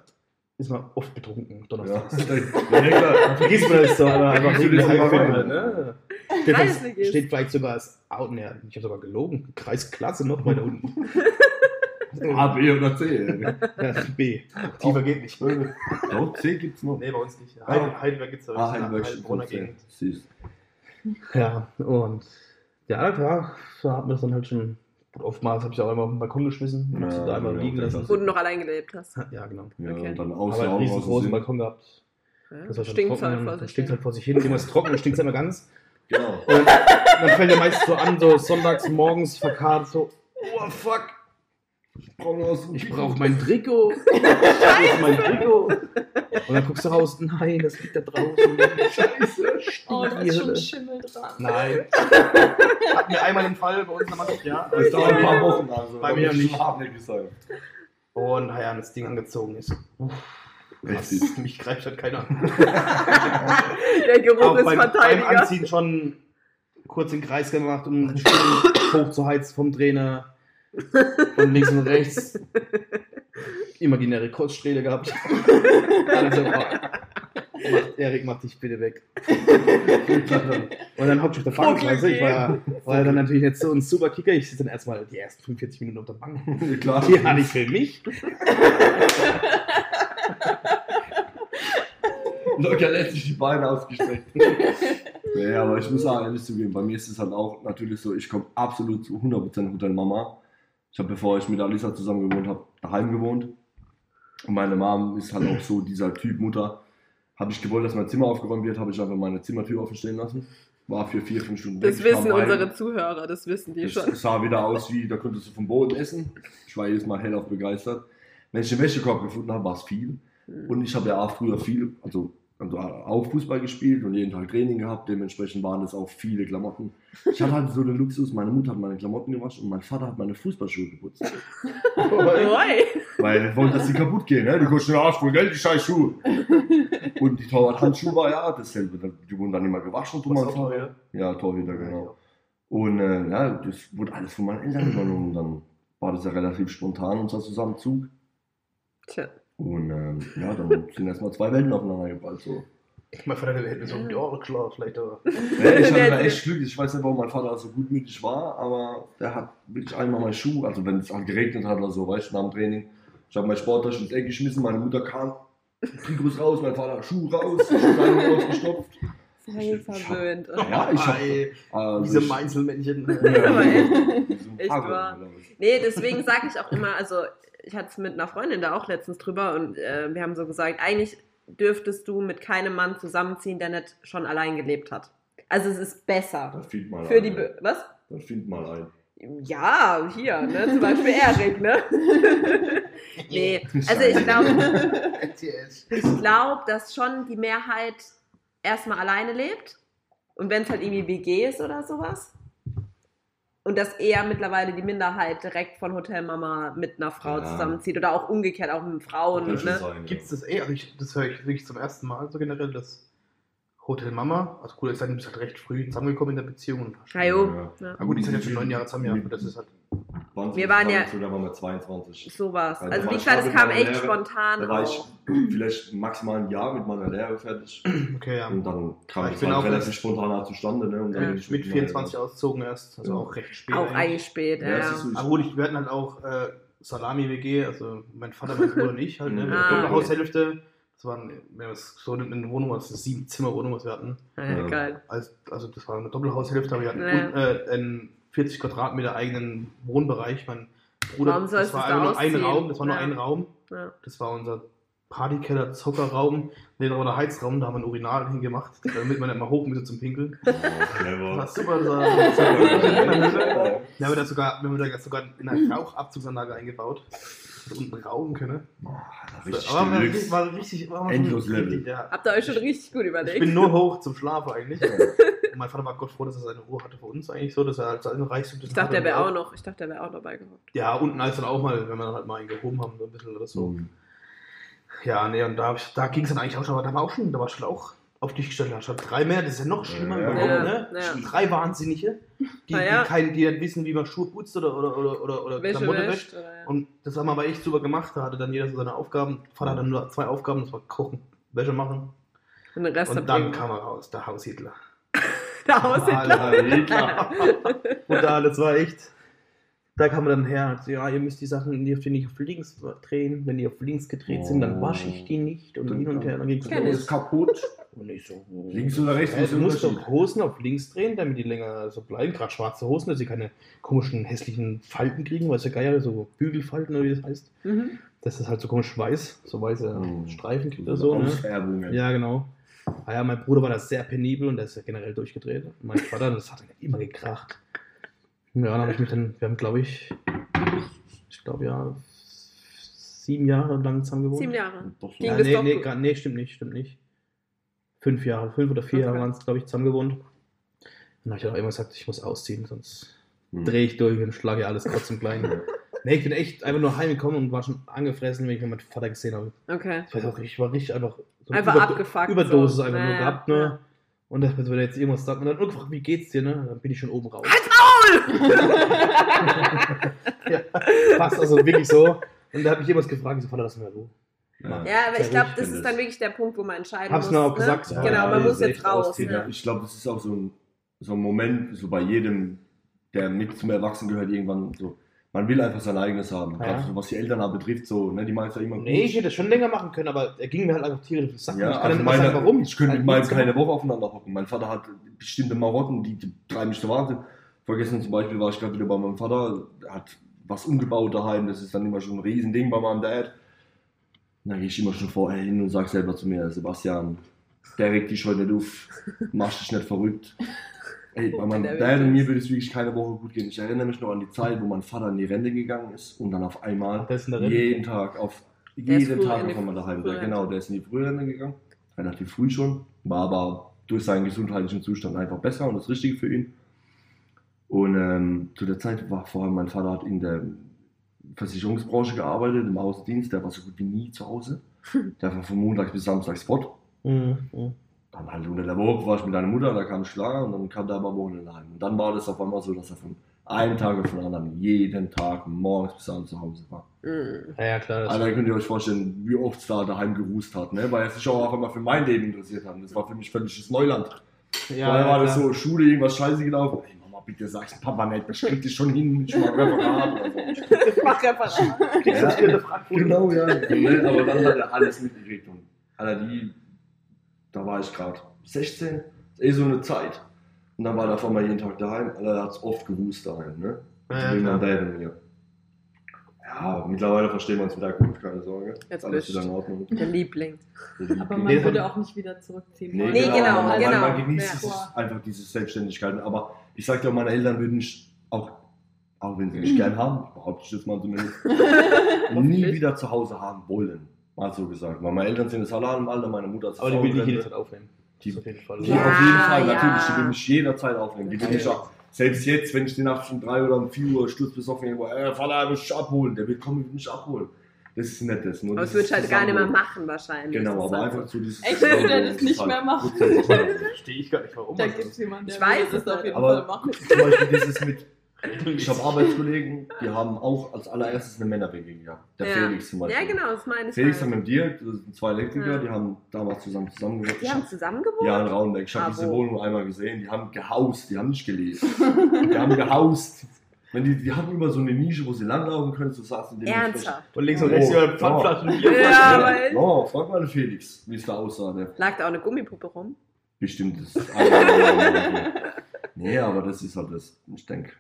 ist man oft betrunken, Ja, donnerstags. ja, [laughs] klar. Da vergisst man das so, aber einfach halt, ne? Steht, Kreisligist. steht vielleicht sogar als Out, ne, ich habe sogar gelogen. Kreisklasse noch weiter unten. [laughs] A, B oder C. Ja, B. Tiefer geht nicht. Doch, C gibt's noch. Nee, bei uns nicht. Ah. Heide- Heidelberg gibt es Ah, Heidelberg ist Heilbronner von C. Gegend. Süß. Ja, und ja, klar, da hat man das dann halt schon. Oftmals habe ich auch einmal auf den Balkon geschmissen und Ja, da einmal ja, liegen das lassen. Wo du noch allein gelebt hast. [laughs] Ja, genau. Ja, Okay. und dann Aber außen einen auch riesengroßen Balkon gehabt. Ja. Das war schon Stinkt trocken, halt vor sich. stinkt hin. halt vor sich hin. Immer ist trocken, dann stinkt es immer ganz. Genau. Und dann fällt ja meist so an, so sonntags morgens verkarrt, so, oh fuck, ich brauche mein Trikot. [laughs] Wo ist mein Trikot? Und dann guckst du raus, nein, das liegt da draußen. Scheiße, Oh, da ist schon Hölle. Schimmel dran. Nein. Hatten wir einmal einen Fall bei uns in der Mannschaft, ja. Das dauert ein paar Wochen. Also, Bei mir ich nicht. Und naja, das Ding angezogen ist. Richtig. Was? Mich greift halt keiner an. [laughs] Der Geruch Auch ist beim, beim Verteidiger. Anziehen schon kurz den Kreis gemacht, um den hochzuheizen vom Trainer. Und links und rechts imaginäre Kurzsträhle gehabt. [laughs] Also, oh, Erik, mach dich bitte weg. Und dann hab ich auf der Bank. Also ich war, war ja dann natürlich jetzt so ein super Kicker. Ich sitze dann erstmal die ersten 45 Minuten auf der Bank. Klar. Die hatte ich für mich. [laughs] locker letztlich die Beine ausgestreckt. ja, aber ich muss auch ehrlich zugeben, bei mir ist es halt auch natürlich so, ich komme absolut zu 100% Hotel Mama. Ich habe, bevor ich mit Alisa zusammen gewohnt habe, daheim gewohnt. Und meine Mom ist halt auch so dieser Typ Mutter. Habe ich gewollt, dass mein Zimmer aufgeräumt wird, habe ich einfach meine Zimmertür offen stehen lassen. War für vier, fünf Stunden Das wissen unsere Zuhörer, das wissen die Es schon. sah wieder aus wie, da könntest du vom Boden essen. Ich war jedes Mal hellauf begeistert. Wenn ich den Wäschekorb gefunden habe, war es viel. Und ich habe ja auch früher viel, also, also auch Fußball gespielt und jeden Tag Training gehabt. Dementsprechend waren es auch viele Klamotten. Ich hatte halt so den Luxus, meine Mutter hat meine Klamotten gewaschen und mein Vater hat meine Fußballschuhe geputzt. Oi. Weil er wollte, dass sie kaputt gehen. Ne? Die kosten ja Arsch voll Geld, die scheiß Schuhe. Und die Torwart-Handschuhe war ja dasselbe. Die wurden dann immer gewaschen Was auch noch, Vater. Ja, Torhüter, genau. Und äh, ja, das wurde alles von meinen Eltern übernommen. Und dann war das ja relativ spontan, unser Zusammenzug. Tja. Und ähm, ja, dann [laughs] sind erstmal zwei Welten aufeinander geballt. So. Mein Vater der hätte mir so um die Ohren geschlagen, vielleicht, aber. [laughs] Ja, ich hatte da echt Glück. Ich weiß nicht, warum mein Vater so gutmütig war, aber der hat wirklich einmal meinen Schuh, also wenn es halt geregnet hat oder so, weißt du, nach dem Training. Ich habe meine Sporttasche ins Eck geschmissen, meine Mutter kam, Trikots raus, mein Vater Schuh raus, Schuhe ausgestopft. Voll verwöhnt. Ja, ich hab- Ey, Also Diese ich- Meinzelmännchen. [laughs] Aber echt. Wahr. ich. Nee, deswegen sage ich auch immer, also ich hatte es mit einer Freundin da auch letztens drüber und äh, wir haben so gesagt, eigentlich dürftest du mit keinem Mann zusammenziehen, der nicht schon allein gelebt hat. Also es ist besser. Dann find mal Für ein. die, Be was? Dann find mal ein. Ja, hier, ne? zum Beispiel Erik, ne? [laughs] nee, also ich glaube, [laughs] ich glaube, dass schon die Mehrheit erstmal alleine lebt und wenn es halt irgendwie WG ist oder sowas. Und dass eher mittlerweile die Minderheit direkt von Hotelmama mit einer Frau Ja. zusammenzieht oder auch umgekehrt, auch mit Frauen. Ne? sein, Gibt es das eh? Also ich, das höre ich wirklich zum ersten Mal so generell, dass Hotel Mama, also cool, ist halt, du bist halt recht früh zusammengekommen in der Beziehung. Und Ja. Ja. Ja. Na gut, die sind jetzt schon neun Jahre zusammen, ja, aber das ist halt. Wann Wir sind waren sie ja-? Da waren wir 22. So war's. Also Also war wie ich gesagt, es kam echt Lehre- spontan Da war ich auch. vielleicht maximal ein Jahr mit meiner Lehre fertig. [clears throat] Okay, ja. Und dann kam Ich es bin halt auch relativ erst- spontan zustande. Ne? Und dann Ja. bin ich Mit meiner 24 Lehre- ausgezogen erst, also Ja. auch recht spät. Auch eigentlich. eigentlich spät, Ja, ja. so- Aber gut, ich, wir hatten halt auch äh, Salami-WG, also mein Vater, mein Bruder und ich halt, ne? [laughs] Ah, der Haushälfte. Das haben so eine Wohnung, das ist eine sieben Zimmer Wohnung, was wir hatten. Ja, Ja. geil. Also, also das war eine Doppelhaushälfte, aber wir hatten Ja. äh, einen 40 Quadratmeter eigenen Wohnbereich. Mein Bruder, das war einfach da nur ein? Raum, das war nur Ja. ein Raum. Ja. Das war unser Partykeller, Zockerraum. Nee, da war der Heizraum, da haben wir ein Urinal hingemacht, damit man nicht mal hoch müsse zum Pinkeln. Oh, Das clever. war super. Das war, das [laughs] war, wir haben da sogar, wir haben da sogar in eine Rauchabzugsanlage eingebaut. Unten rauchen können. Boah, richtig Aber richtig- war richtig. War Endlos richtig, Level. Ja. Habt ihr euch schon richtig gut Ich überlegt? bin nur hoch zum Schlafen eigentlich. Und mein Vater war Gott froh, dass er seine Ruhe hatte für uns eigentlich so, dass er halt seine Reichtum ich dachte, der wäre auch noch, ich dachte, der wäre auch dabei gehockt. Ja, unten als dann auch mal, wenn wir dann halt mal einen gehoben haben, so ein bisschen oder so. Mhm. Ja, nee, und da, ich- da ging es dann eigentlich auch schon, aber da war auch schon, da war schon auch auf dich gestellt, da stand drei mehr, das ist ja noch schlimmer. Ja, Warum, ja. ne? Ja. Drei Wahnsinnige, die, Ah, ja. die, kein, die nicht wissen, wie man Schuhe putzt oder, oder, oder, oder, oder Wäsche Klamotte wäscht. ja. Und das haben wir aber echt super gemacht, da hatte dann jeder so seine Aufgaben. Vater hatte nur zwei Aufgaben, das war kochen, Wäsche machen. Und den Rest Und dann kam er raus, der Haushitler. [laughs] der Haushitler. Alter, Hitler. [laughs] Und da, das war echt. Da kam man dann her, und so, ja, ihr müsst die Sachen, ihr dürft die nicht auf links drehen. Wenn die auf links gedreht sind, dann wasche ich die nicht. Und hin und her, dann ging es kaputt. [laughs] Und ich so, Links oder rechts? ja, du musst doch? Hosen auf links drehen, damit die länger so bleiben. Gerade schwarze Hosen, dass sie keine komischen, hässlichen Falten kriegen, weißt du, geil, so Bügelfalten oder wie das heißt. Mhm. Das ist halt so komisch weiß, so weiße Mhm. Streifen kriegt er so. Ne? Ja, genau. Ah ja, mein Bruder war da sehr penibel und der ist ja generell durchgedreht. Mein Vater, das hat immer gekracht. Ja, dann habe ich mich dann, wir haben glaube ich, ich glaube ja, sieben Jahre lang zusammen gewohnt. Sieben Jahre. Doch Ja, nee, doch nee, nee, stimmt nicht, stimmt nicht. Fünf Jahre, fünf oder vier Okay. Jahre waren es, glaube ich, zusammen gewohnt. Dann habe ich auch immer gesagt, ich muss ausziehen, sonst Hm. drehe ich durch und schlage alles kurz und klein. Nee, ich bin echt einfach nur heimgekommen und war schon angefressen, wenn ich meinen Vater gesehen habe. Okay. Ich weiß auch, ich war richtig einfach so Einfach Überdo- abgefuckt, Überdosis so. einfach Ja, nur gehabt, ne? ja. Und das, wenn er jetzt irgendwas sagt, und dann gefragt, wie geht's dir, ne? Dann bin ich schon oben raus. [laughs] ja, fast also wirklich so. Und da hat mich jemand gefragt, ich so, Vater, lass mich mal Ruhe. Ja, aber Sehr ich glaube, das ist dann ich. wirklich der Punkt, wo man entscheiden Hab's muss. mir auch ne? gesagt, ja, genau, man ja, muss das jetzt raus. Ne? Ich glaube, das ist auch so ein, so ein Moment, so bei jedem, der mit zum Erwachsenen gehört, irgendwann so. man will einfach sein eigenes haben. Ja. Gerade so, was die Eltern haben betrifft, so, ne, die meinen es ja immer Nee, ich hätte das schon länger machen können, aber er ging mir halt einfach tierisch auf den Sack. Ja, ich kann also meine, sagen, warum. Ich könnte mit Halt meinem nichts keine. Woche aufeinander hocken. Mein Vater hat bestimmte Marotten, die, die treiben mich zu Wahnsinn. Vergessen zum Beispiel war ich gerade wieder bei meinem Vater, der hat was umgebaut daheim, das ist dann immer schon ein Riesending bei meinem Dad. Und dann gehe ich immer schon vorher hin und sage selber zu mir, Sebastian, der regt dich heute nicht auf, mach dich nicht verrückt. Ey, bei meinem Dad und mir würde es wirklich keine Woche gut gehen. Ich erinnere mich noch an die Zeit, wo mein Vater in die Rente gegangen ist und dann auf einmal jeden Tag auf jeden Tag auf einmal daheim. Frührente. genau, der ist in die Frührente gegangen, relativ früh schon, war aber durch seinen gesundheitlichen Zustand einfach besser und das Richtige für ihn. Und ähm, zu der Zeit war vor allem mein Vater hat in der Versicherungsbranche gearbeitet, im Außendienst, der war so gut wie nie zu Hause. Der war von Montags bis Samstags fort. Mhm, mhm. Dann halt unter der Woche war ich mit deiner Mutter, da kam Schlager und dann kam der aber am Wochenende heim. Und dann war das auf einmal so, dass er von einem Tag auf den anderen jeden Tag morgens bis abends zu Hause war. Mhm. Ja, ja, klar. Also könnt ihr euch vorstellen, wie oft es da daheim gerußt hat, ne? weil er sich auch immer für mein Leben interessiert hat. Das war für mich völliges Neuland. ja, Vorher war das klar. so, Schule, irgendwas scheiße gelaufen. Ey bitte sag's Papa nicht, das kriegt dich schon hin, ich mach Referat oder so. Mach Referat. Kriegst Ja. Genau, ja. Aber dann hat er alles mitgekriegt. Und Alter, die, da war ich gerade 16, ist eh so eine Zeit. Und dann war er auf einmal jeden Tag daheim. Alter, da hat's oft gerußt daheim, ne? Ja, meinem Dad mir. Ja, mittlerweile verstehen wir uns wieder gut, keine Sorge. Jetzt Alles wieder in Ordnung. Der Liebling. Aber man würde hat- auch nicht wieder zurückziehen Nee. Nee, genau, man, genau. Man genießt Ja. einfach diese Selbstständigkeit. Aber ich sag dir, meine Eltern würden mich auch, auch wenn sie mich gern haben, behaupte ich das mal zumindest, [laughs] nie wieder zu Hause haben wollen. Mal so gesagt. Weil meine Eltern sind das Halal im Alter, meine Mutter ist Aber die will ich jederzeit aufnehmen. Die- auf jeden Fall. Die Ja, auf jeden Fall, ja. natürlich, die will mich jederzeit aufnehmen. Die will mich Natürlich. auch, selbst jetzt, wenn ich die Nacht um drei oder um vier Uhr sturzbesoffen irgendwo, äh, Vater, mich abholen, der will kommen und mich abholen. Das ist nett, das. Nur Aber das dieses würde ich halt gar nicht mehr machen wahrscheinlich. Genau, aber halt einfach so dieses. Ich würde das nicht halt mehr machen. [laughs] Verstehe ich gar nicht, warum. Da gibt es jemanden, der Ich weiß es das auf jeden Aber Fall machen. zum Beispiel dieses mit, [laughs] ich habe Arbeitskollegen, die haben auch als allererstes eine Männer-WG gehabt. Der Ja. Felix zum Beispiel. Ja, genau, das meine ich. Felix halt. hat mit dir, das sind zwei Elektriker, Ja. die haben damals zusammen zusammengesetzt. Die haben zusammen gewohnt? Ja, in Rauenberg. Ich habe diese wo? Wohnung einmal gesehen. Die haben gehaust, die haben nicht gelebt. die haben gehaust. Wenn die, die hatten immer so eine Nische, wo sie langlaufen können, so saßen die Ernsthaft. Und links und rechts über oh. Pfandflaschen Bier. Ja, echt? oh, frag mal den Felix, wie es da aussah. Der Lag da auch eine Gummipuppe rum? bestimmt einmal- nee, aber das ist halt das. Ich denke,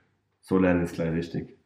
so lernen ist gleich richtig.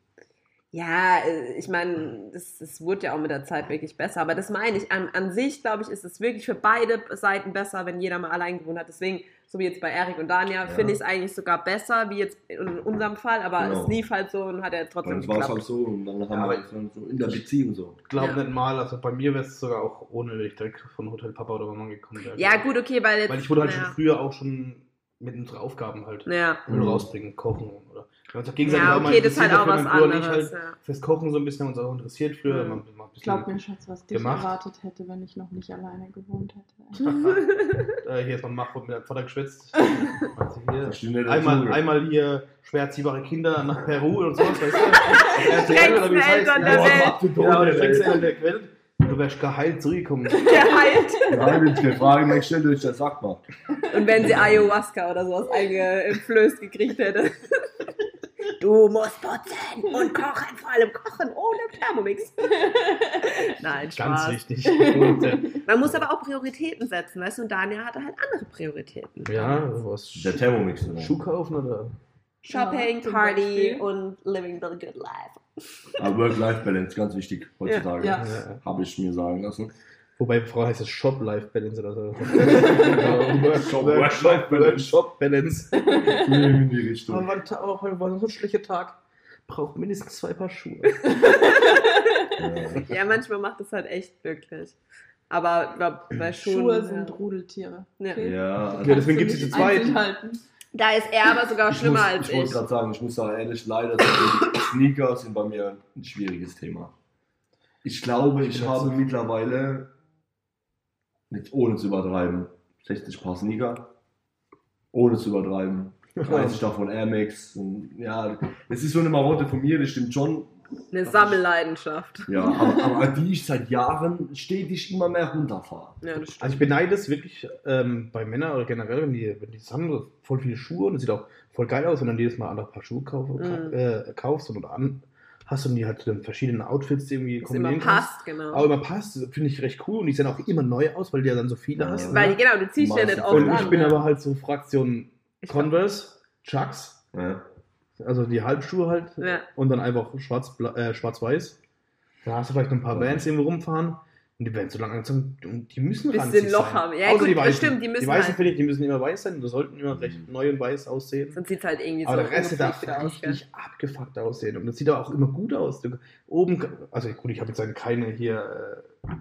Ja, äh, ich meine, das, das wurde ja auch mit der Zeit wirklich besser. Aber das meine ich. An, an sich, glaube ich, ist es wirklich für beide Seiten besser, wenn jeder mal allein gewohnt hat. Deswegen, so wie jetzt bei Erik und Dania, Ja. finde ich es eigentlich sogar besser, wie jetzt in unserem Fall. Aber Genau. es lief halt so und hat ja Bei trotzdem uns war es geklappt. halt so und dann haben Ja, wir halt so in der Beziehung so. Ich glaube Ja. nicht mal, also bei mir wäre es sogar auch ohne, wenn ich direkt von Hotel Papa oder Mama gekommen wäre. Ja, gut, okay, weil jetzt. Weil ich wurde halt ja. schon früher auch schon mit unseren Aufgaben halt. Ja. Müll Mhm. rausbringen, kochen oder. Wir haben uns auch gegenseitig Ja, auch mal okay, das ist halt auch was anderes. Ich halt ja. fürs Kochen so ein bisschen uns auch interessiert früher. Mhm. Mal, mal ein bisschen, Glaub mir, Schatz, was dich gemacht. erwartet hätte, wenn ich noch nicht alleine gewohnt hätte. äh, hier ist mein Mach mit meinem Vater geschwätzt. Also hier. Einmal, einmal hier schwer erziehbare Kinder nach Peru und sowas, weißt du? [laughs] Heißt. Eltern der Welt. Der strengste Eltern der Welt. Du wärst geheilt zurückgekommen. [laughs] Geheilt. Ja, wenn ich dir frage, dann stell dir das sagt mal. Und wenn sie Ayahuasca oder sowas eingeflößt gekriegt hätte. Du musst putzen und [laughs] kochen, vor allem kochen ohne Thermomix. [laughs] Nein, Ganz Spaß. wichtig. Und, äh, Man muss aber auch Prioritäten setzen, weißt du? Und Daniel hatte halt andere Prioritäten. ja, was? Der Thermomix. Oder? Schuh kaufen oder? Shopping, Ja, Party und living the good life. Aber Work-Life-Balance, ganz wichtig heutzutage. Ja. Ja. Habe ich mir sagen lassen. Wobei bei Frau heißt es Shop-Life-Balance oder so. [laughs] Shop- Work-Life-Balance. Shop-Balance. in die Richtung. Aber war, oh, heute war so ein schlechter Tag. Braucht mindestens zwei Paar Schuhe. Ja. Ja, manchmal macht es halt echt wirklich. Aber ich glaub, bei Schuhen. Schuhe sind ja. Rudeltiere. Ja. Ja, also Ja, deswegen gibt's du diese nicht zwei. einzeln halten. Da ist er aber sogar ich schlimmer muss, als ich wollte ich. gerade sagen, ich muss da ehrlich leider sagen, Sneaker sind bei mir ein schwieriges Thema. Ich glaube, ich bin habe mittlerweile, mit, ohne zu übertreiben, 60 Paar Sneaker. Ohne zu übertreiben. 30 [laughs] davon Air Max. Und, ja, das ist so eine Marotte von mir, das stimmt schon. Eine Sammelleidenschaft. Ja, aber, [laughs] aber die ich seit Jahren stetig immer mehr runterfahre. Ja, das stimmt. Also ich beneide es wirklich ähm, bei Männern oder generell, wenn die, wenn die so voll viele Schuhe und es sieht auch voll geil aus, wenn du jedes Mal andere Paar Schuhe kauf, Mhm. äh, kaufst und oder an, hast und die halt zu den verschiedenen Outfits irgendwie Das immer kombinieren kannst. passt, genau. Aber immer passt, finde ich recht cool und die sehen auch immer neu aus, weil du ja dann so viele Ja. hast. Weil, ne? genau, du ziehst ja nicht du. oft Und an. ich bin ne? aber halt so Fraktion Converse, Chucks, Ja. also die Halbschuhe halt Ja. und dann einfach schwarz, äh, schwarz-weiß. Da hast du vielleicht noch ein paar Ja. Vans irgendwo rumfahren und die Vans so lang angezogen und die müssen Bisschen ranzig Loch sein. haben. Ja, Außer gut, die das Weißen. stimmt, die müssen die Weißen halt. finde ich, die müssen immer weiß sein, die sollten immer recht Mhm. neu und weiß aussehen. Sonst sieht es halt irgendwie Aber so der Rest darf ungepflegt aus, richtig abgefuckt aussehen. Und das sieht auch immer gut aus. Du, oben, also gut, ich habe jetzt halt keine hier. Äh,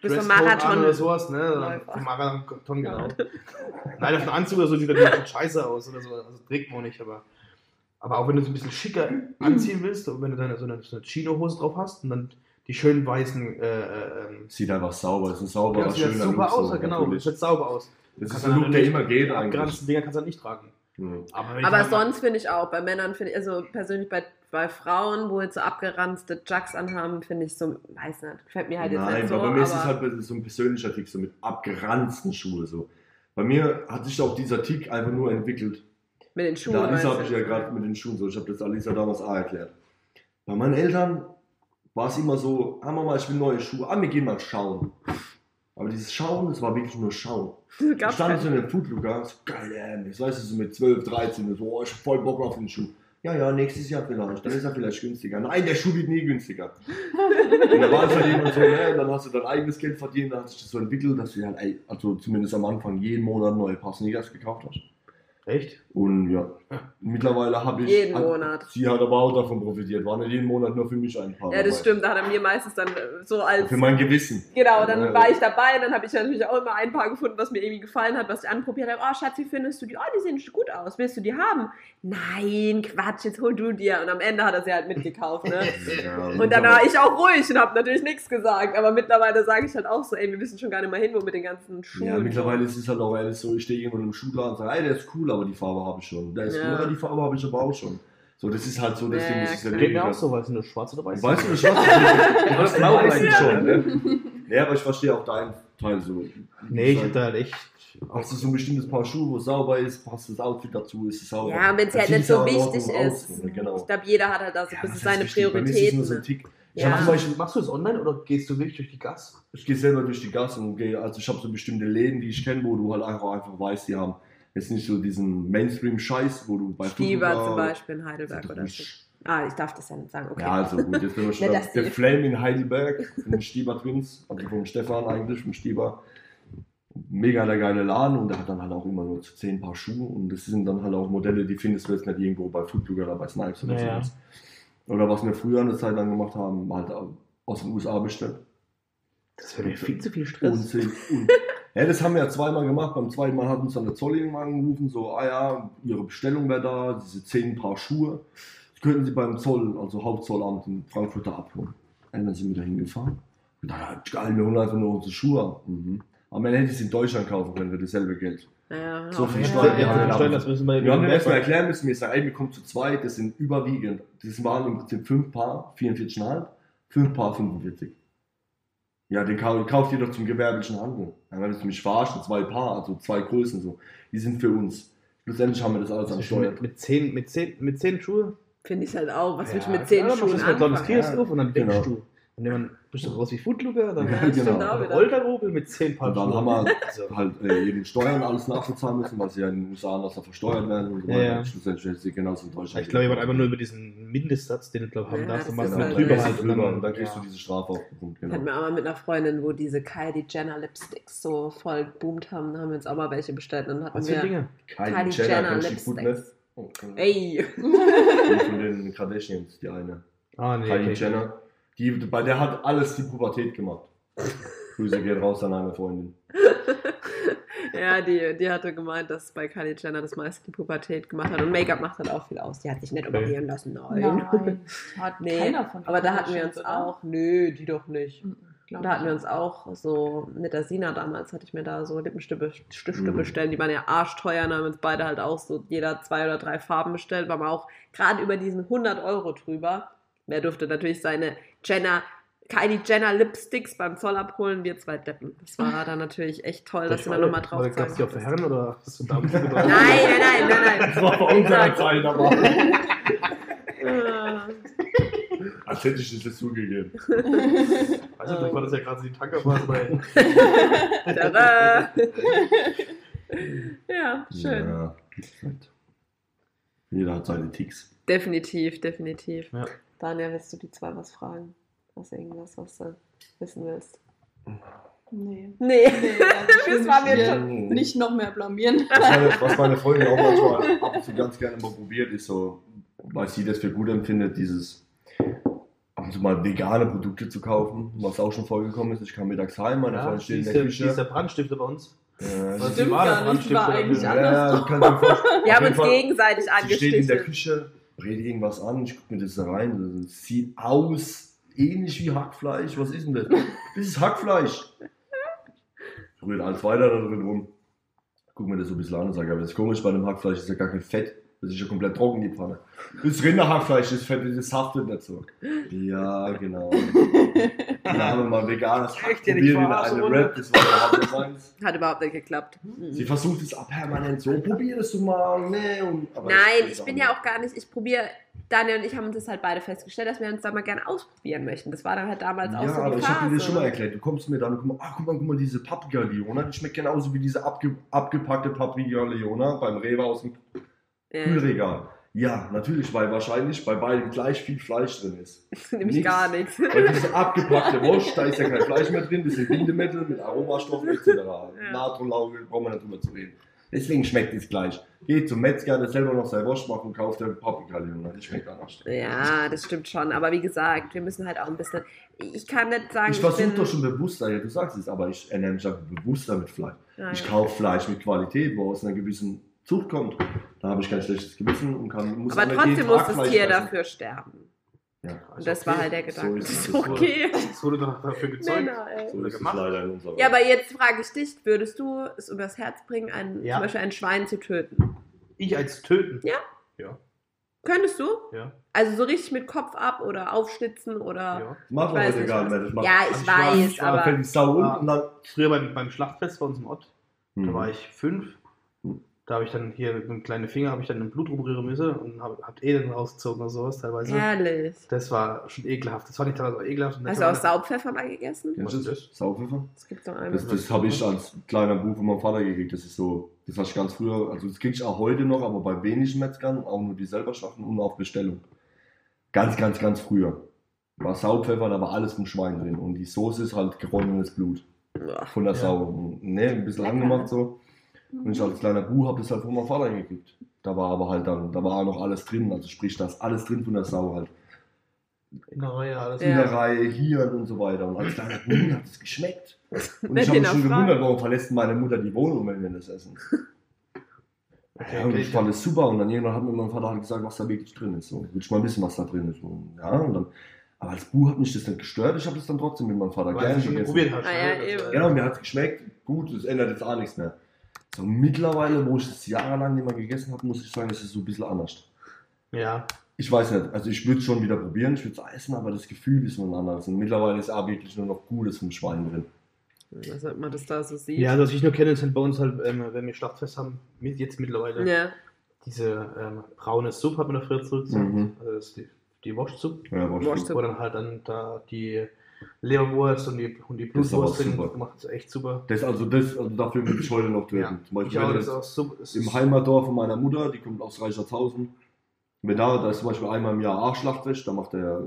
Du bist an Marathon. oder sowas, ne? Marathon, genau. [laughs] Nein, auf einen Anzug oder so sieht natürlich scheiße aus oder so. Also trägt man auch nicht, aber. Aber auch wenn du es ein bisschen schicker [clears throat] anziehen willst und wenn du dann so eine, so eine Chino-Hose drauf hast und dann die schönen weißen. Äh, äh, ähm, Sieht einfach sauber, es ist ein sauberer, ja, sieht schöner super Look, aus, so, genau. natürlich. Sieht sauber aus. Das ist ein Look, der immer geht Die eigentlich. ganzen Dinger kannst du halt nicht tragen. Mhm. Aber, Aber sonst finde ich auch, bei Männern finde ich, also persönlich bei, bei Frauen, wo jetzt so abgeranzte Jugs anhaben, finde ich so, weiß nicht, gefällt mir halt jetzt Nein, nicht so. aber bei mir ist es halt so ein persönlicher Tick, so mit abgeranzten Schuhen. So. Bei mir hat sich auch dieser Tick einfach nur entwickelt. mit den Schuhen. Da habe ich ja gerade mit den Schuhen so, ich habe das Alisa damals auch erklärt. Bei meinen Eltern war es immer so, ah Mama, ich will neue Schuhe, ah, wir gehen mal schauen. Aber dieses Schauen, das war wirklich nur Schauen. Ich stand so keine- in der Footlooker, so geil, ähm, ich weiß so mit 12, 13, so, oh, ich hab voll Bock auf den Schuh. Ja, ja, nächstes Jahr vielleicht, dann ist er vielleicht günstiger. Nein, der Schuh wird nie günstiger. Und da war es halt immer so, ne, dann hast du dein eigenes Geld verdient, dann hat sich das so entwickelt, dass du halt, ey, also zumindest am Anfang jeden Monat neue Paar Sneakers gekauft hast. Echt? Und ja, mittlerweile habe ich. Jeden hat, Monat. Sie hat aber auch davon profitiert. War nicht jeden Monat nur für mich ein Paar. Ja, das dabei. stimmt, da hat er mir meistens dann äh, so als. Für mein Gewissen. Genau, dann Ja. war ich dabei, dann habe ich natürlich auch immer ein Paar gefunden, was mir irgendwie gefallen hat, was ich anprobiert habe. Oh, Schatz, wie findest du die? Oh, die sehen gut aus. Willst du die haben? Nein, Quatsch, jetzt hol du dir. Und am Ende hat er sie halt mitgekauft, ne? [laughs] Ja, Und dann war ich auch ruhig und habe natürlich nichts gesagt. Aber mittlerweile sage ich halt auch so, ey, wir wissen schon gar nicht mehr hin, wo mit den ganzen Schuhen. Ja, mittlerweile ist es halt auch ehrlich so, ich stehe irgendwo in einem Schuhladen und sage, ey, der ist cool, aber die Farbe habe ich schon. Der ist Ja. die Farbe habe ich aber auch schon. So, das ist halt so, deswegen ist es klar. Geht mir auch so, weil es nur schwarz oder weiß Weißt du, das schwarze [laughs] Ja, das blau Weiß eigentlich schon, ne? Ja, aber ich verstehe auch deinen Teil so. Nee, ich da halt echt. Hast du so ein bestimmtes Paar Schuhe, wo es sauber ist, passt das Outfit dazu, ist es sauber. Ja, wenn es halt nicht so wichtig ist. ne? Genau. Ich glaube, jeder hat halt da so ein bisschen seine wichtig? Bei mir ist es nur Prioritäten. so. Ich Ja. hab Beispiel Machst du das online oder gehst du wirklich durch die Gas? Ich gehe selber durch die Gasse und gehe, also ich habe so bestimmte Läden, die ich kenne, wo du halt einfach, einfach weißt, die haben jetzt nicht so diesen Mainstream-Scheiß, wo du bei Stieber zum Beispiel in Heidelberg oder so. Ah, ich darf das ja nicht sagen, okay. Ja, also gut, jetzt sind wir schon auf dass der die- Flame in Heidelberg, von den Stieber Twins, also vom Stefan eigentlich, vom Stieber. Mega der geile Laden und der hat dann halt auch immer nur zu zehn Paar Schuhe und das sind dann halt auch Modelle, die findest du jetzt nicht irgendwo bei Foodlooker oder bei Snipes oder Ja, ja. sowas. Oder was wir früher eine Zeit lang gemacht haben, halt aus den USA bestellt. Das wäre mir viel zu viel Stress. und, [laughs] ja, das haben wir ja zweimal gemacht. Beim zweiten Mal hat uns dann der Zoll irgendwann angerufen, so, ah ja, Ihre Bestellung wäre da, diese zehn Paar Schuhe. Das könnten Sie beim Zoll, also Hauptzollamt in Frankfurt da abholen. Und dann sind wir da hingefahren. Und dann, ja, geil, wir holen einfach nur unsere Schuhe ab. Mhm. Aber man hätte es in Deutschland kaufen können für dasselbe Geld. Ja, So viel ja. Steuern, Ja, haben wir Steuern, da- das müssen wir Wir haben erstmal erklären müssen, wir sagen, ey, wir kommen zu zweit, das sind überwiegend, das waren im Prinzip fünf Paar, 44,5, fünf Paar, 45. Ja, den kau kauft ihr doch zum gewerblichen Handel. Dann willst du mich verarschen, zwei Paar, also zwei Größen so. Die sind für uns. Schlussendlich haben wir das alles am Steuer. mit, mit, zehn, mit, zehn, mit zehn Schuhe. Finde ich halt auch. Was willst du Ja, mit zehn klar, Schuhen machst du erstmal ein kleines anfangen? Kiosk auf und dann Genau. denkst du. Und dann bist du raus wie Footlooker, dann [laughs] Ja, genau. auch ein wieder. Rollerrobel mit zehn Paar Und dann haben wir [laughs] Also, halt äh, eben Steuern alles nachbezahlen müssen, weil sie ja in den USA anders versteuert werden und so Ja, weiter. ja. Schlussendlich ist sie genauso in Deutschland. ich glaube, ich war einfach nur über diesen Mindestsatz, den du glaub, haben Ja, darfst. das Du machst Genau, halt- drüber halt drüber dann- und dann kriegst ja. du diese Strafe aufgebrummt. Ich Genau. hatte mir auch mal mit einer Freundin, wo diese Kylie Jenner Lipsticks so voll boomt haben, haben wir uns auch mal welche bestellt. Dann hatten Was für wir Dinge? Kylie Jenner die gut, ne? Lipsticks. Oh, okay. Ey! Die von den Kardashians, die eine. Ah, nee. Kylie okay. Jenner. Die, bei der hat alles die Pubertät gemacht. [laughs] Grüße geht raus an eine Freundin. [laughs] Ja, die, die hatte gemeint, dass bei Kylie Jenner das meiste die Pubertät gemacht hat. Und Make-up macht halt auch viel aus. Die hat sich nicht operieren lassen. Nein. Nein, [laughs] hat Nee, keiner von Aber da hatten wir uns oder? auch, nö, die doch nicht. Mhm, glaub Da hatten wir uns auch so, mit der Sina damals hatte ich mir da so Lippenstifte Stifte Mhm. bestellt, die waren ja arschteuer, dann haben wir uns beide halt auch so jeder zwei oder drei Farben bestellt, waren wir auch gerade über diesen 100 Euro drüber. Wer durfte natürlich seine Jenner, Kylie Jenner Lipsticks beim Zoll abholen, wir zwei Deppen. Das war dann natürlich echt toll, dass du da nochmal drauf Gab es die für zeigen Herren oder hast du Damen [laughs] Nein, nein, nein, nein, Das war vor unserer Zeit, aber. nein. Als hätte ich das jetzt zugegeben. Weißt [laughs] du, vielleicht war das ja gerade so die Tankerphase bei. [laughs] Tada! ja, schön. Ja. Jeder hat seine Ticks. Definitiv, definitiv. Ja. Daniel, willst du die zwei was fragen? Was irgendwas, was du wissen willst? Nee. Nee. Nee, also [laughs] Das war mir schon- nicht noch mehr blamieren. Was meine, was meine Freundin auch manchmal ab und zu ganz gerne mal probiert, ist so, weil sie das für gut empfindet, dieses ab und zu mal vegane Produkte zu kaufen, was auch schon vorgekommen ist. Ich kam mittags heim, meine Ja, Freundin die steht in ist der die ist der Küche. Brandstifter bei uns. Was Stimmt der gar nicht, war Brandstifter eigentlich anders. ja, du Auf haben jeden uns gegenseitig Sie steht in der. Küche, redet irgendwas an, ich gucke mir das da rein. Das sieht aus ähnlich wie Hackfleisch. Was ist denn das? Das ist Hackfleisch. Ich rühre alles weiter da drin rum. Guck mir das so ein bisschen an und sage, aber das ist komisch, bei dem Hackfleisch ist ja gar kein Fett. Das ist ja komplett trocken, die Pfanne. Das Rinderhackfleisch, das Fett, das haftet nicht so. Ja, genau. Dann haben wir mal veganes Hack ja, probiert in eine? Rap, das war überhaupt nicht meins. Hat überhaupt nicht geklappt. Mhm. Sie versucht es ab permanent so, probier das du mal, nee. Und, aber Nein, ich bin ja auch gar nicht, ich probiere, Daniel und ich haben uns das halt beide festgestellt, dass wir uns da mal gerne ausprobieren möchten. Das war dann halt damals auch Ja, so aber die ich habe dir das schon mal erklärt. Du kommst mir dann und guck mal, ach guck mal, guck mal, diese Paprika Leona, die schmeckt genauso wie diese abge, abgepackte Paprika Leona beim Rewe aus dem Ja, Kühlregal. Ja, natürlich, weil wahrscheinlich bei beiden gleich viel Fleisch drin ist. [laughs] nämlich nix. gar nichts. Weil diese abgepackte Wurst, da ist ja kein Fleisch mehr drin, das sind Bindemittel mit Aromastoffen etc. [laughs] Natronlauge, brauchen wir nicht drüber zu reden. Deswegen schmeckt es gleich. Geht zum Metzger, der selber noch seine Wurst macht und kauft der Paprika Leona. Die schmeckt anders. Ja, das stimmt schon. Aber wie gesagt, wir müssen halt auch ein bisschen. Ich kann nicht sagen, Ich versuche bin- doch schon bewusster, ja, du sagst es, aber ich ernähre mich einfach bewusster mit Fleisch. Ja, Ich ja. kaufe Fleisch mit Qualität, wo aus einer gewissen Zucht kommt. Da habe ich kein schlechtes Gewissen und kann. Muss Aber trotzdem muss das Tier dafür sterben. Ja, Und das war halt der So Gedanke. ist es. Das ist okay. Das wurde doch dafür gezeugt. Männer, so ist es gemacht. leider in unserer Ja, aber jetzt frage ich dich, würdest du es übers Herz bringen, ein, Ja. zum Beispiel ein Schwein zu töten? Ich als Töten. Ja. Ja. Könntest du? Ja. Also so richtig mit Kopf ab oder aufschlitzen oder. ja. Das machen Ich wir weiß heute nicht, gar nicht mehr. Das macht- Ja, ich Also ich war- weiß, ich Da aber. Sau und dann. Früher beim, beim Schlachtfest bei uns im Ort, da Mhm. war ich fünf. Da habe ich dann hier mit einem kleinen Finger habe ich dann im Blut rumrühren müssen und habe hab Elend rausgezogen oder sowas teilweise. Herrlich. Das war schon ekelhaft. Das fand ich teilweise auch ekelhaft. Hast du auch Saubpfeffer mal gegessen? Was das? ist das? Saupfeffer? Das gibt's doch einmal. Das, das habe ich als kleiner Bub von meinem Vater gekriegt. Das ist so, das hast du ganz früher, also das krieg ich auch heute noch, aber bei wenigen Metzgern, auch nur die selber schlachten und auf Bestellung. Ganz, ganz, ganz früher. War Saupfeffer, da war alles vom Schwein drin. Und die Soße ist halt geräuchertes Blut von der Ja. Sau. Ne, ein bisschen Lecker. angemacht so. Und ich als kleiner Bub habe das halt von meinem Vater gekriegt. Da war aber halt dann, da war auch noch alles drin, also sprich, da ist alles drin von der Sau halt. In der Reihe alles. Ja. Innerei, Hirn und so weiter. Und als kleiner Bub hat es geschmeckt. [laughs] Und ich habe mich schon gewundert, warum verlässt meine Mutter die Wohnung, wenn wir das essen. Okay, Ja, und ich fand es super. Und dann irgendwann hat mir mein Vater halt gesagt, was da wirklich drin ist. So, will ich mal wissen, was da drin ist. Und, ja, und dann, aber als Bub hat mich das nicht gestört. Ich habe das dann trotzdem mit meinem Vater Weil gerne du schon gegessen. probiert hast. Ah, ja, äh, Genau, mir hat es geschmeckt. Gut, es ändert jetzt auch nichts mehr. So mittlerweile, wo ich es jahrelang nicht mehr gegessen habe, muss ich sagen, ist es so ein bisschen anders. Ja, Ich weiß nicht, also ich würde es schon wieder probieren, ich würde es essen, aber das Gefühl ist nur ein anderes. Und mittlerweile ist auch wirklich nur noch Gutes vom Schwein drin. Was man das da so sieht. ja, also was ich nur kenne, sind bei uns halt, ähm, wenn wir Schlachtfest haben, mit- jetzt mittlerweile, Ja. diese ähm, braune Suppe, hat man da früher zurückgesagt. Mhm. Also das ist die, die Wurstsuppe. Ja, war schon- Wurst- Wo dann halt dann da die Leberwurst und die, und die ist Blutwurst drin super. gemacht. Das ist echt super. Das, also, das, also dafür würde ich heute noch töten. Ja. Zum Ich Beispiel, auch, das ist das auch super. im ist- Heimatdorf von meiner Mutter, die kommt aus Reichertshausen. Wenn da, da ist zum Beispiel einmal im Jahr auch Schlachtfest, da macht der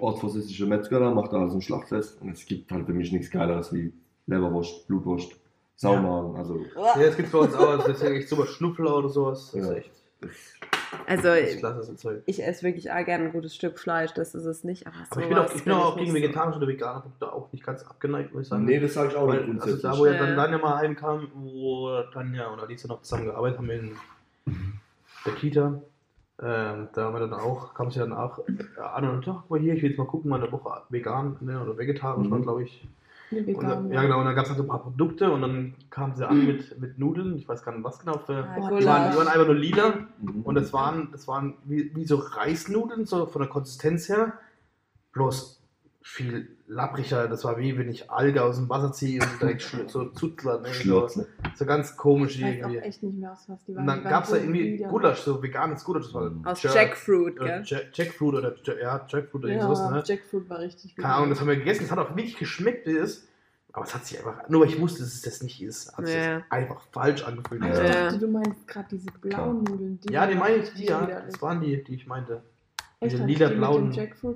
ortsvorsitzende Metzger, da macht er also ein Schlachtfest. Und es gibt halt für mich nichts Geileres wie Leberwurst, Blutwurst, Saumagen. Also, Ja, das gibt es bei uns auch. Das ist ja echt super. Schnuffler oder sowas. Das ist Ja. echt Also, ich esse wirklich auch gerne ein gutes Stück Fleisch, das ist es nicht. Aber, Aber ich bin auch, ich bin auch nicht gegen so. vegetarische oder vegane Produkte auch nicht ganz abgeneigt, muss ich sagen. nee, das sage ich auch nicht Weil, also grundsätzlich. da, wo ja Ja. dann Danja mal heimkam, wo Tanja und Alice noch zusammen gearbeitet haben in der Kita, ähm, da haben wir dann auch, kam sie dann auch äh, an und sagte, mal hier, ich will jetzt mal gucken, mal eine Woche vegan ne, oder vegetarisch Mhm. war, glaube ich. Und, ja, genau, und dann gab es halt so ein paar Produkte und dann kamen sie an mit, mit Nudeln, ich weiß gar nicht, was genau für. Boah, Die waren, die waren einfach nur lila. Mhm. und das waren, das waren wie, wie so Reisnudeln, so von der Konsistenz her, bloß viel lappriger. Das war wie wenn ich Alge aus dem Wasser ziehe und [laughs] direkt so Zutzler. Ne? So, Schlotzen. so ganz komisch Ich weiß auch irgendwie. echt nicht mehr, aus was die waren. Und dann Die gab es da irgendwie. Gulasch, so veganes Gulasch. Das war Aus Jerk- Jackfruit, oder gell? Jack- Jackfruit oder ja, Jackfruit oder irgendwas, Ja, ne? Jackfruit war richtig gut. Keine Ahnung, das haben wir gegessen. Es hat auch wirklich geschmeckt, wie es ist. Aber es hat sich einfach, nur weil ich wusste, dass es das nicht ist, hat sich Ja. das einfach falsch angefühlt. Ich Ja. Dachte, du meinst gerade diese blauen Nudeln. Ja, die meine ich, die, ja. Das waren die, die ich meinte. Echt, die lila-blauen-?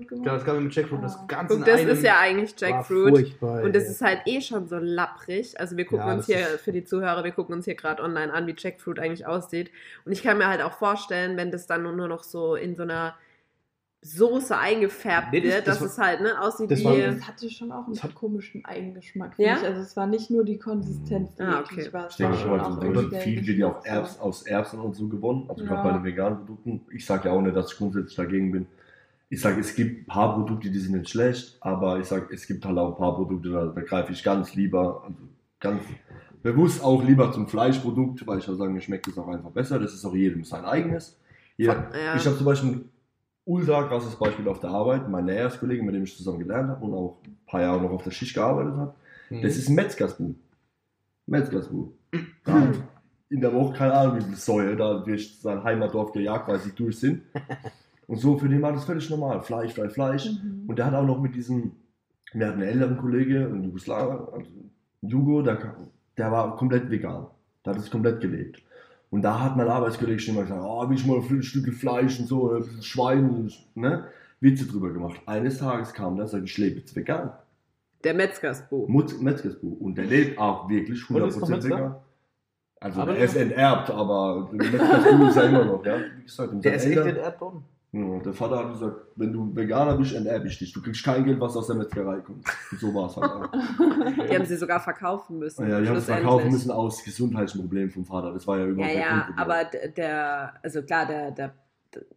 Genau, das gab mit Jackfruit. Das Ah. Ganze Guck, das ist ja eigentlich Jackfruit. Und das ist halt eh schon so lapprig. Also wir gucken Ja, uns das hier, für die Zuhörer, wir gucken uns hier gerade online an, wie Jackfruit eigentlich aussieht. Und ich kann mir halt auch vorstellen, wenn das dann nur noch so in so einer Soße eingefärbt Nee, das- wird, das dass war- es halt ne, aussieht das wie... war- Das hatte schon auch einen hat- komischen Eigengeschmack. Ja? Ich. Also es war nicht nur die Konsistenz, die Ah, okay. war. es Ich denke war schon mal, auch so viel wird ja auch Erbs, aus Erbsen und so gewonnen. Also Ja. gerade bei den veganen Produkten. Ich sage ja auch nicht, dass ich grundsätzlich dagegen bin. Ich sage, es gibt ein paar Produkte, die sind nicht schlecht, aber ich sage, es gibt halt auch ein paar Produkte, da, da greife ich ganz lieber, also ganz bewusst auch lieber zum Fleischprodukt, weil ich ja sagen, mir schmeckt es auch einfach besser. Das ist auch jedem sein eigenes. Hier, Ja. Ich habe zum Beispiel ultra krasses Beispiel auf der Arbeit. Mein Näherskollege, mit dem ich zusammen gelernt habe und auch ein paar Jahre noch auf der Schicht gearbeitet habe, Mhm. das ist ein Metzgersbuch. Metzgersbuch. Da in der Woche, keine Ahnung, wie viel Säue da durch sein Heimatdorf gejagt, weil sie durch sind. Und so, für den war das völlig normal. Fleisch, Fleisch, Fleisch. Mhm. Und der hat auch noch mit diesem, wir hatten einen älteren Kollege, ein Jugoslawer, also Jugo, der, der war komplett vegan. Der hat es komplett gelebt. Und da hat mein Arbeitskollege schon mal gesagt, oh, will ich mal ein Stück Fleisch und so, ein bisschen Schwein, und, ne? Witze drüber gemacht. Eines Tages kam der und sagte, ich lebe jetzt vegan. Der Metzgersbuch. Mutz Metzgersbuch. Und der lebt auch wirklich Und ist noch 100% Metzger? vegan. Also Aber er ist enterbt, aber Metzgersbuch ist er immer noch, ja. Wie gesagt, Der ist echt in Erdboden. Ja, der Vater hat gesagt, wenn du Veganer bist, enterbe ich dich. Du kriegst kein Geld, was aus der Metzgerei kommt. Und so war es halt auch. [laughs] Die haben sie sogar verkaufen müssen. Ja, die haben es schlussendlich. verkaufen müssen aus gesundheitlichen Problemen vom Vater. Das war ja Ja, überhaupt ja, Problem. aber der, also klar, der, der,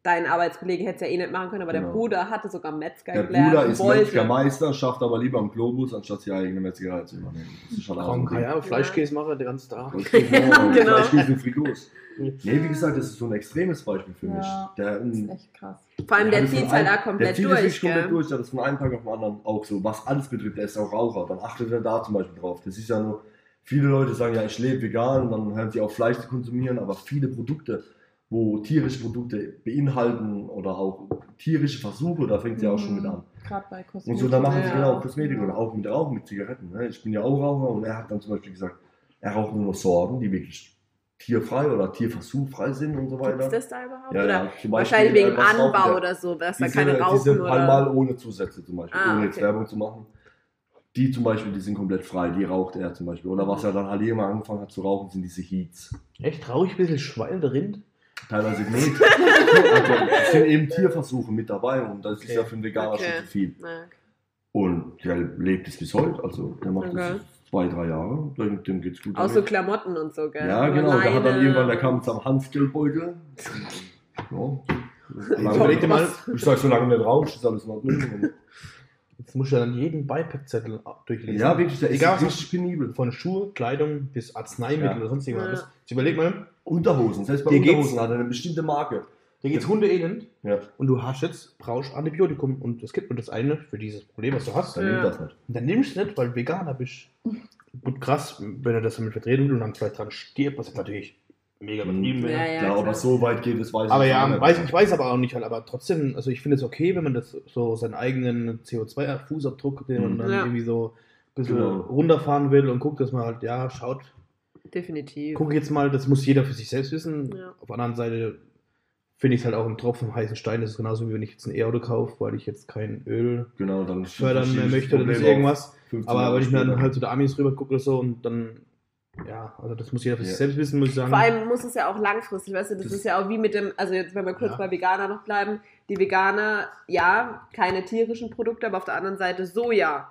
dein Arbeitskollege hätte es ja eh nicht machen können, aber der Genau. Bruder hatte sogar Metzger der gelernt Bruder und ist wollte. Metzgermeister, schafft aber lieber am Globus, anstatt die eigene Metzgerei zu übernehmen. Das ist auch ein Krank, ja, Fleischkäse machen, der ganze Tag. Ja, [laughs] genau. Fleischkäse und Frigos. Nee, wie gesagt, das ist so ein extremes Beispiel für mich. Ja. Der, Das ist echt krass. Vor allem, der es zieht halt da komplett der zieht durch. wirklich komplett gell? durch, der es von einem Tag auf den anderen auch so, was alles betrifft, der ist auch Raucher, dann achtet er da zum Beispiel drauf. Das ist ja nur, viele Leute sagen ja, ich lebe vegan und dann hören sie auf Fleisch zu konsumieren, aber viele Produkte, wo tierische Produkte beinhalten oder auch tierische Versuche, da fängt sie auch schon mit an. Gerade bei Kosmetik. Und so, da machen sie Ja. genau Kosmetik oder auch mit Rauchen, mit Zigaretten. Ne? Ich bin ja auch Raucher und er hat dann zum Beispiel gesagt, er raucht nur noch Sorten, die wirklich tierfrei oder tierversuchfrei sind und so weiter. das da überhaupt? Ja, oder ja, zum Beispiel, wahrscheinlich wegen äh, rauchen Anbau der? oder so, dass da keine rauchen diese oder. Palmal ohne Zusätze zum Beispiel, Ah, ohne jetzt okay. Werbung zu machen. Die zum Beispiel, die sind komplett frei, die raucht er zum Beispiel. Oder was er dann halt immer angefangen hat zu rauchen, sind diese Heats. Echt traurig, ein bisschen Schwein der Rind. Teilweise [laughs] nicht. also, es sind eben Tierversuche mit dabei und das ist Okay. ja für einen Veganer Okay. schon zu viel. Ja. Und der lebt es bis heute, also der macht Okay. das zwei, drei Jahre, dem, dem geht's gut. Auch so. Klamotten und so, gell? ja, genau, der hat dann irgendwann, der kam mit seinem Hans-Geldbeutel. Ja. Mal, Ich sag, solange du nicht rauchst, ist alles in Ordnung. [laughs] Jetzt musst du dann jeden Beipackzettel durchlesen. Ja, wirklich, der ist Egal, was richtig penibel. Von Schuhe, Kleidung bis Arzneimittel Ja. oder sonst irgendwas. Ja. Jetzt überleg mal, Unterhosen, selbst bei Dir Unterhosen hat er eine bestimmte Marke. dir geht's Hundeelend Ja, und du hast jetzt, brauchst Antibiotikum und es gibt nur das eine für dieses Problem, was du hast. dann Ja. nimmt das nicht. Und dann nimmst du es nicht, weil Veganer bist. [laughs] Gut, krass, wenn er das damit vertreten will und dann vielleicht dran stirbt, was natürlich mega übertrieben Ja, wäre. ja, Ja, ob klar. es so weit geht, das weiß Aber ich ja, nicht. weiß, ich weiß aber auch nicht halt, aber trotzdem, also ich finde es okay, wenn man das so seinen eigenen CO2-Fußabdruck, den man Mhm. dann Ja. irgendwie so ein bisschen Genau. runterfahren will und guckt, dass man halt, ja, schaut, Definitiv. guck jetzt mal, das muss jeder für sich selbst wissen. Ja. Auf der anderen Seite finde ich es halt auch ein Tropfen heißen Stein, das ist genauso wie wenn ich jetzt ein E-Auto kaufe, weil ich jetzt kein Öl Genau, dann fördern mehr möchte oder irgendwas. auf 15 Aber wenn ich mir dann halt zu der Amis rüber gucke oder so und dann, ja, also das muss jeder für sich Ja. selbst wissen, muss ich sagen. Vor allem muss es ja auch langfristig, weißt du, das, Das- ist ja auch wie mit dem, also jetzt, wenn wir kurz Ja. bei Veganer noch bleiben, die Veganer, ja, keine tierischen Produkte, aber auf der anderen Seite Soja.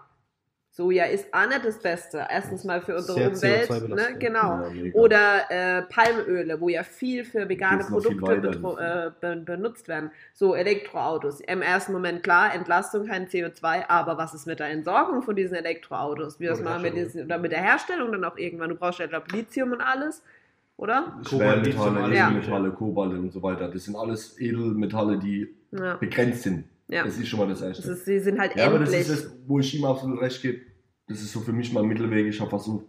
Soja ist auch nicht das Beste. Erstens mal für unsere Sehr Umwelt, ne? CO2-belastend. genau. Ja. Oder äh, Palmöle, wo ja viel für vegane Geht's noch viel Produkte äh, be benutzt werden. So Elektroautos. Im ersten Moment klar, Entlastung, kein CO2, aber was ist mit der Entsorgung von diesen Elektroautos? Wie das Oder machen wir Herstellung. diesen, oder mit der Herstellung dann auch irgendwann? Du brauchst ja Lithium und alles, oder? Schwermetalle, Ja. Edelmetalle, Kobalde und so weiter. Das sind alles Edelmetalle, die Ja. begrenzt sind. Ja. Das ist schon mal das Das Erste. ist, sie sind halt ja, aber das endlich. ist das, wo ich ihm absolut recht gebe. Das ist so für mich mein Mittelweg. Ich habe versucht,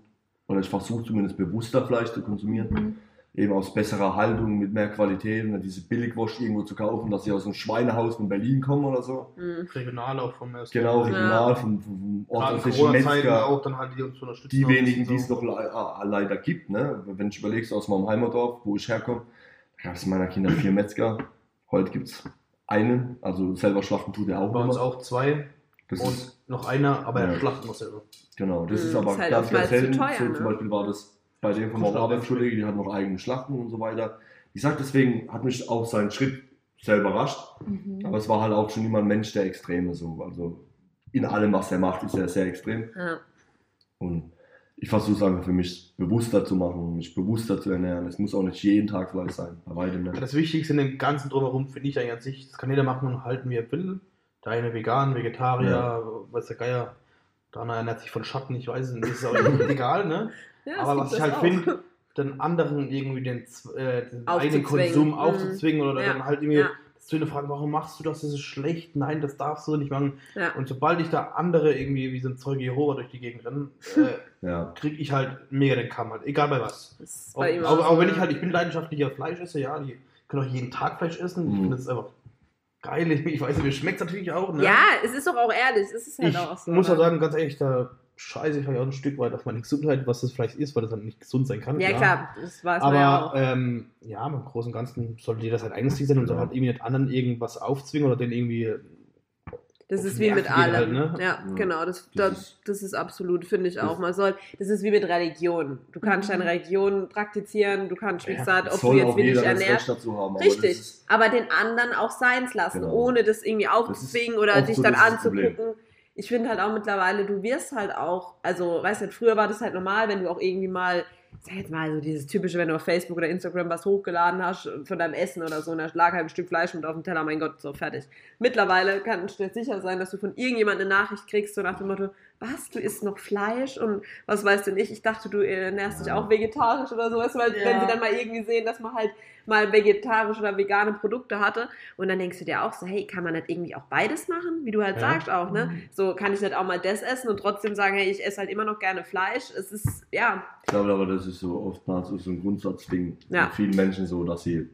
oder ich versuche zumindest bewusster Fleisch zu konsumieren. Mhm. Eben aus besserer Haltung, mit mehr Qualität, und nicht diese Billigwurst irgendwo zu kaufen, dass sie aus einem Schweinehaus von Berlin kommen oder so. Mhm. Regional auch vom ersten. Genau, regional, vom, vom in ordentlichen Metzger. auch dann halt die uns unterstützen. die wenigen, die bisschen es noch le ah, leider gibt. Ne? Wenn ich überlegst, aus meinem Heimatdorf, wo ich herkomme, da gab es in meiner Kinder vier Metzger. Heute gibt es einen, also selber schlachten tut er auch Bei uns immer. auch zwei Das und ist, noch einer, aber er Ja. schlachten muss selber. genau, das Mhm, ist aber ist halt ganz, ganz selten. teuer, so, ne? Zum Beispiel war das bei dem von meinem Arbeitskollege, die hat noch eigene Schlachten und so weiter. Ich sag deswegen, hat mich auch sein Schritt sehr überrascht. Mhm. Aber es war halt auch schon immer ein Mensch der Extreme so. Also in allem, was er macht, ist er sehr extrem. Ja. Und ich versuche es einfach für mich bewusster zu machen, mich bewusster zu ernähren. Es muss auch nicht jeden Tag Fleisch sein, bei weitem nicht. Das Wichtigste in dem ganzen Drumherum finde ich eigentlich an sich, das kann jeder machen und halten, wie er will. Der eine vegan, Vegetarier, Ja. weiß der Geier. Der andere ernährt sich von Schatten, ich weiß es nicht, ist auch nicht [laughs] egal, ne? Ja, Aber was ich halt finde, den anderen irgendwie den, äh, den eigenen. Konsum Mhm. aufzuzwingen oder Ja. dann halt irgendwie Ja. Zu ihnen fragen, warum machst du das, das ist schlecht, nein, das darfst du nicht machen. Ja. Und sobald ich da andere irgendwie wie so ein Zeuge Jehova durch die Gegend renne, [laughs] äh, Ja, kriege ich halt mega den Kamm halt, egal bei was. Ist Auch, bei auch, auch wenn ich halt, ich bin leidenschaftlicher Fleischesser, ja, die können auch jeden Tag Fleisch essen. Ich Mhm. finde das einfach geil. Ich, [laughs] ich weiß nicht, mir schmeckt es natürlich auch. Ne? Ja, es ist doch auch ehrlich. Es ist halt ich auch so. muss ja oder? sagen, ganz ehrlich, da scheiße ich halt auch ein Stück weit auf meine Gesundheit, was das vielleicht ist, weil das dann nicht gesund sein kann. Ja, klar, das man ja Aber auch. ähm, ja, im Großen und Ganzen sollte jeder sein eigenes Ziel sein und soll Ja. halt irgendwie nicht anderen irgendwas aufzwingen oder den irgendwie. Das ist wie mit allem. halt, ne? Ja, Ja. genau. Das, Das das, ist- absolut, finde ich auch. das- Man soll, das ist wie mit Religion. Du kannst deine Religion praktizieren, du kannst, wie Ja, gesagt, ob du jetzt auch wie dich jeder das Recht ernährst. haben. aber Richtig, ist- aber den anderen auch seins lassen, Genau. ohne das irgendwie aufzuzwingen oder dich so dann das Problem. Ich finde halt auch mittlerweile, du wirst halt auch, also, weißt du, früher war das halt normal, wenn du auch irgendwie mal, sag jetzt mal, so dieses typische, wenn du auf Facebook oder Instagram was hochgeladen hast von deinem Essen oder so, und da lag halt ein Stück Fleisch mit auf dem Teller, mein Gott, so fertig. Mittlerweile kannst du dir sicher sein, dass du von irgendjemandem eine Nachricht kriegst, so nach dem Motto, was, du isst noch Fleisch und was weißt du nicht, ich dachte, du ernährst dich Ja. auch vegetarisch oder so, weißt du, weil Ja. wenn sie dann mal irgendwie sehen, dass man halt mal vegetarische oder vegane Produkte hatte und dann denkst du dir auch so, hey, kann man nicht irgendwie auch beides machen, wie du halt Ja. sagst auch, ne? Mhm. So kann ich nicht auch mal das essen und trotzdem sagen, hey, ich esse halt immer noch gerne Fleisch. Es ist, ja, Ich glaube aber, das ist so oftmals so ein Grundsatzding Ja. mit vielen Menschen so, dass sie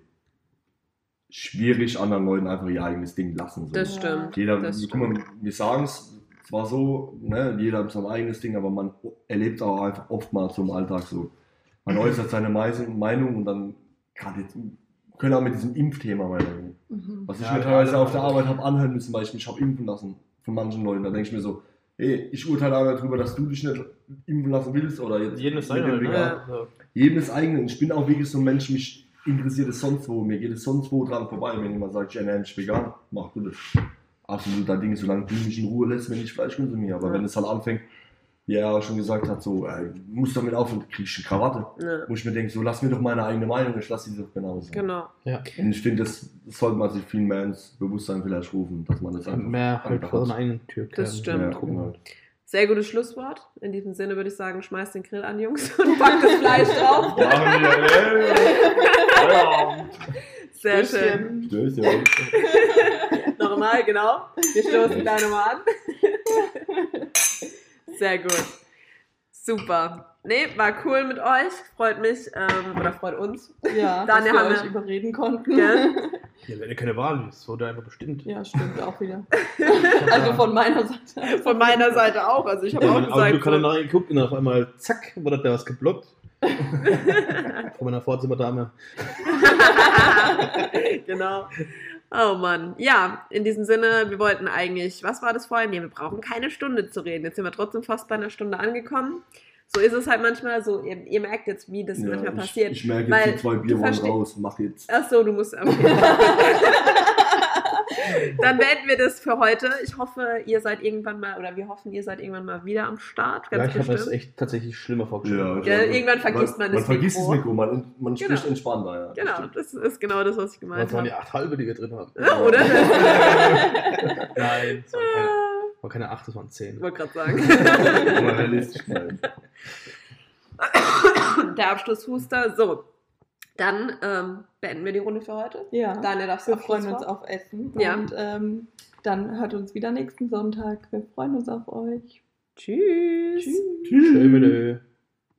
schwierig anderen Leuten einfach ihr eigenes Ding lassen. So. das stimmt. Jeder, das guck mal, wir sagen es zwar so, ne, jeder hat sein eigenes Ding, aber man erlebt auch einfach oftmals so im Alltag so. Man äußert seine Meinung und dann gerade jetzt, können auch mit diesem Impfthema weitergehen. Mhm. Was ich Ja, mir teilweise auf der Arbeit habe anhören müssen, weil ich mich habe impfen lassen von manchen Leuten. Da denke ich mir so, hey, ich urteile aber darüber, dass du dich nicht impfen lassen willst oder jetzt Jedem ist Vegan. ne? Also, jedem ist eigen. Und ich bin auch wirklich so ein Mensch, mich interessiert es sonst wo. Mir geht es sonst wo dran vorbei. Wenn jemand sagt, ich ernähre mich vegan, mach du das. Absolut dein Ding, solange du mich in Ruhe lässt, wenn ich Fleisch konsumiere. Aber Ja. wenn es halt anfängt, wie er auch schon gesagt hat, so, äh, du musst damit aufhören, krieg ich eine Krawatte. Ja, Wo ich mir denke, so, lass mir doch meine eigene Meinung, ich lasse sie doch genauso. genau. ja. Und ich finde, das, das sollte man sich viel mehr ins Bewusstsein vielleicht rufen, dass man das einfach Mehr halt vor seiner eigenen Tür Das stimmt. Ja, genau. Sehr gutes Schlusswort. In diesem Sinne würde ich sagen, schmeißt den Grill an, Jungs, [laughs] und packt das Fleisch drauf. Machen wir, ey. [laughs] Sehr schön. Stößchen. [laughs] Nochmal, genau. Wir stoßen gleich nochmal an. Sehr gut. Super. Nee, war cool mit euch. Freut mich. Ähm, oder freut uns. Ja, [laughs] Daniel, dass haben wir wir- euch überreden konnten. Gell? [laughs] Ja, wenn ihr keine Wahl, das wurde einfach bestimmt. Ja, stimmt auch wieder. Ich [laughs] Also da- von meiner Seite. Von meiner Seite auch. Also ich habe Ja, auch gesagt. Audiokanal So, nachgeguckt und auf einmal, zack, wurde da was geblockt. Von meiner Vorzimmerdame. genau. Oh Mann. Ja, in diesem Sinne, wir wollten eigentlich, was war das vorhin? Nee, wir brauchen keine Stunde zu reden. Jetzt sind wir trotzdem fast bei einer Stunde angekommen. So ist es halt manchmal so. Ihr, ihr merkt jetzt, wie das Ja, manchmal ich, passiert. Ich merke jetzt, die zwei Bier waren raus. Mach jetzt. Ach so, du musst. Okay. [laughs] Dann beenden wir das für heute. Ich hoffe, ihr seid irgendwann mal, oder wir hoffen, ihr seid irgendwann mal wieder am Start. Ja, ich habe das echt tatsächlich schlimmer vorgestellt. Ja, Gell, ja. irgendwann vergisst man das Man vergisst Mikro. das Mikro, man, man Genau. spricht entspannter. Ja. Genau, das ist genau das, was ich gemeint Das waren die habe. acht halbe, die wir drin haben. Ja, oder? [laughs] Nein, das waren keine, war keine acht, das waren zehn. Ich wollte gerade sagen. [laughs] Aber realistisch bleiben. Der Abschlusshuster. So, dann ähm, beenden wir die Runde für heute. Ja. Daniel darfst Wir freuen uns auf Essen. Ja. Und ähm, dann hört uns wieder nächsten Sonntag. Wir freuen uns auf euch. Tschüss. Tschüss. Tschüss. Tschüss.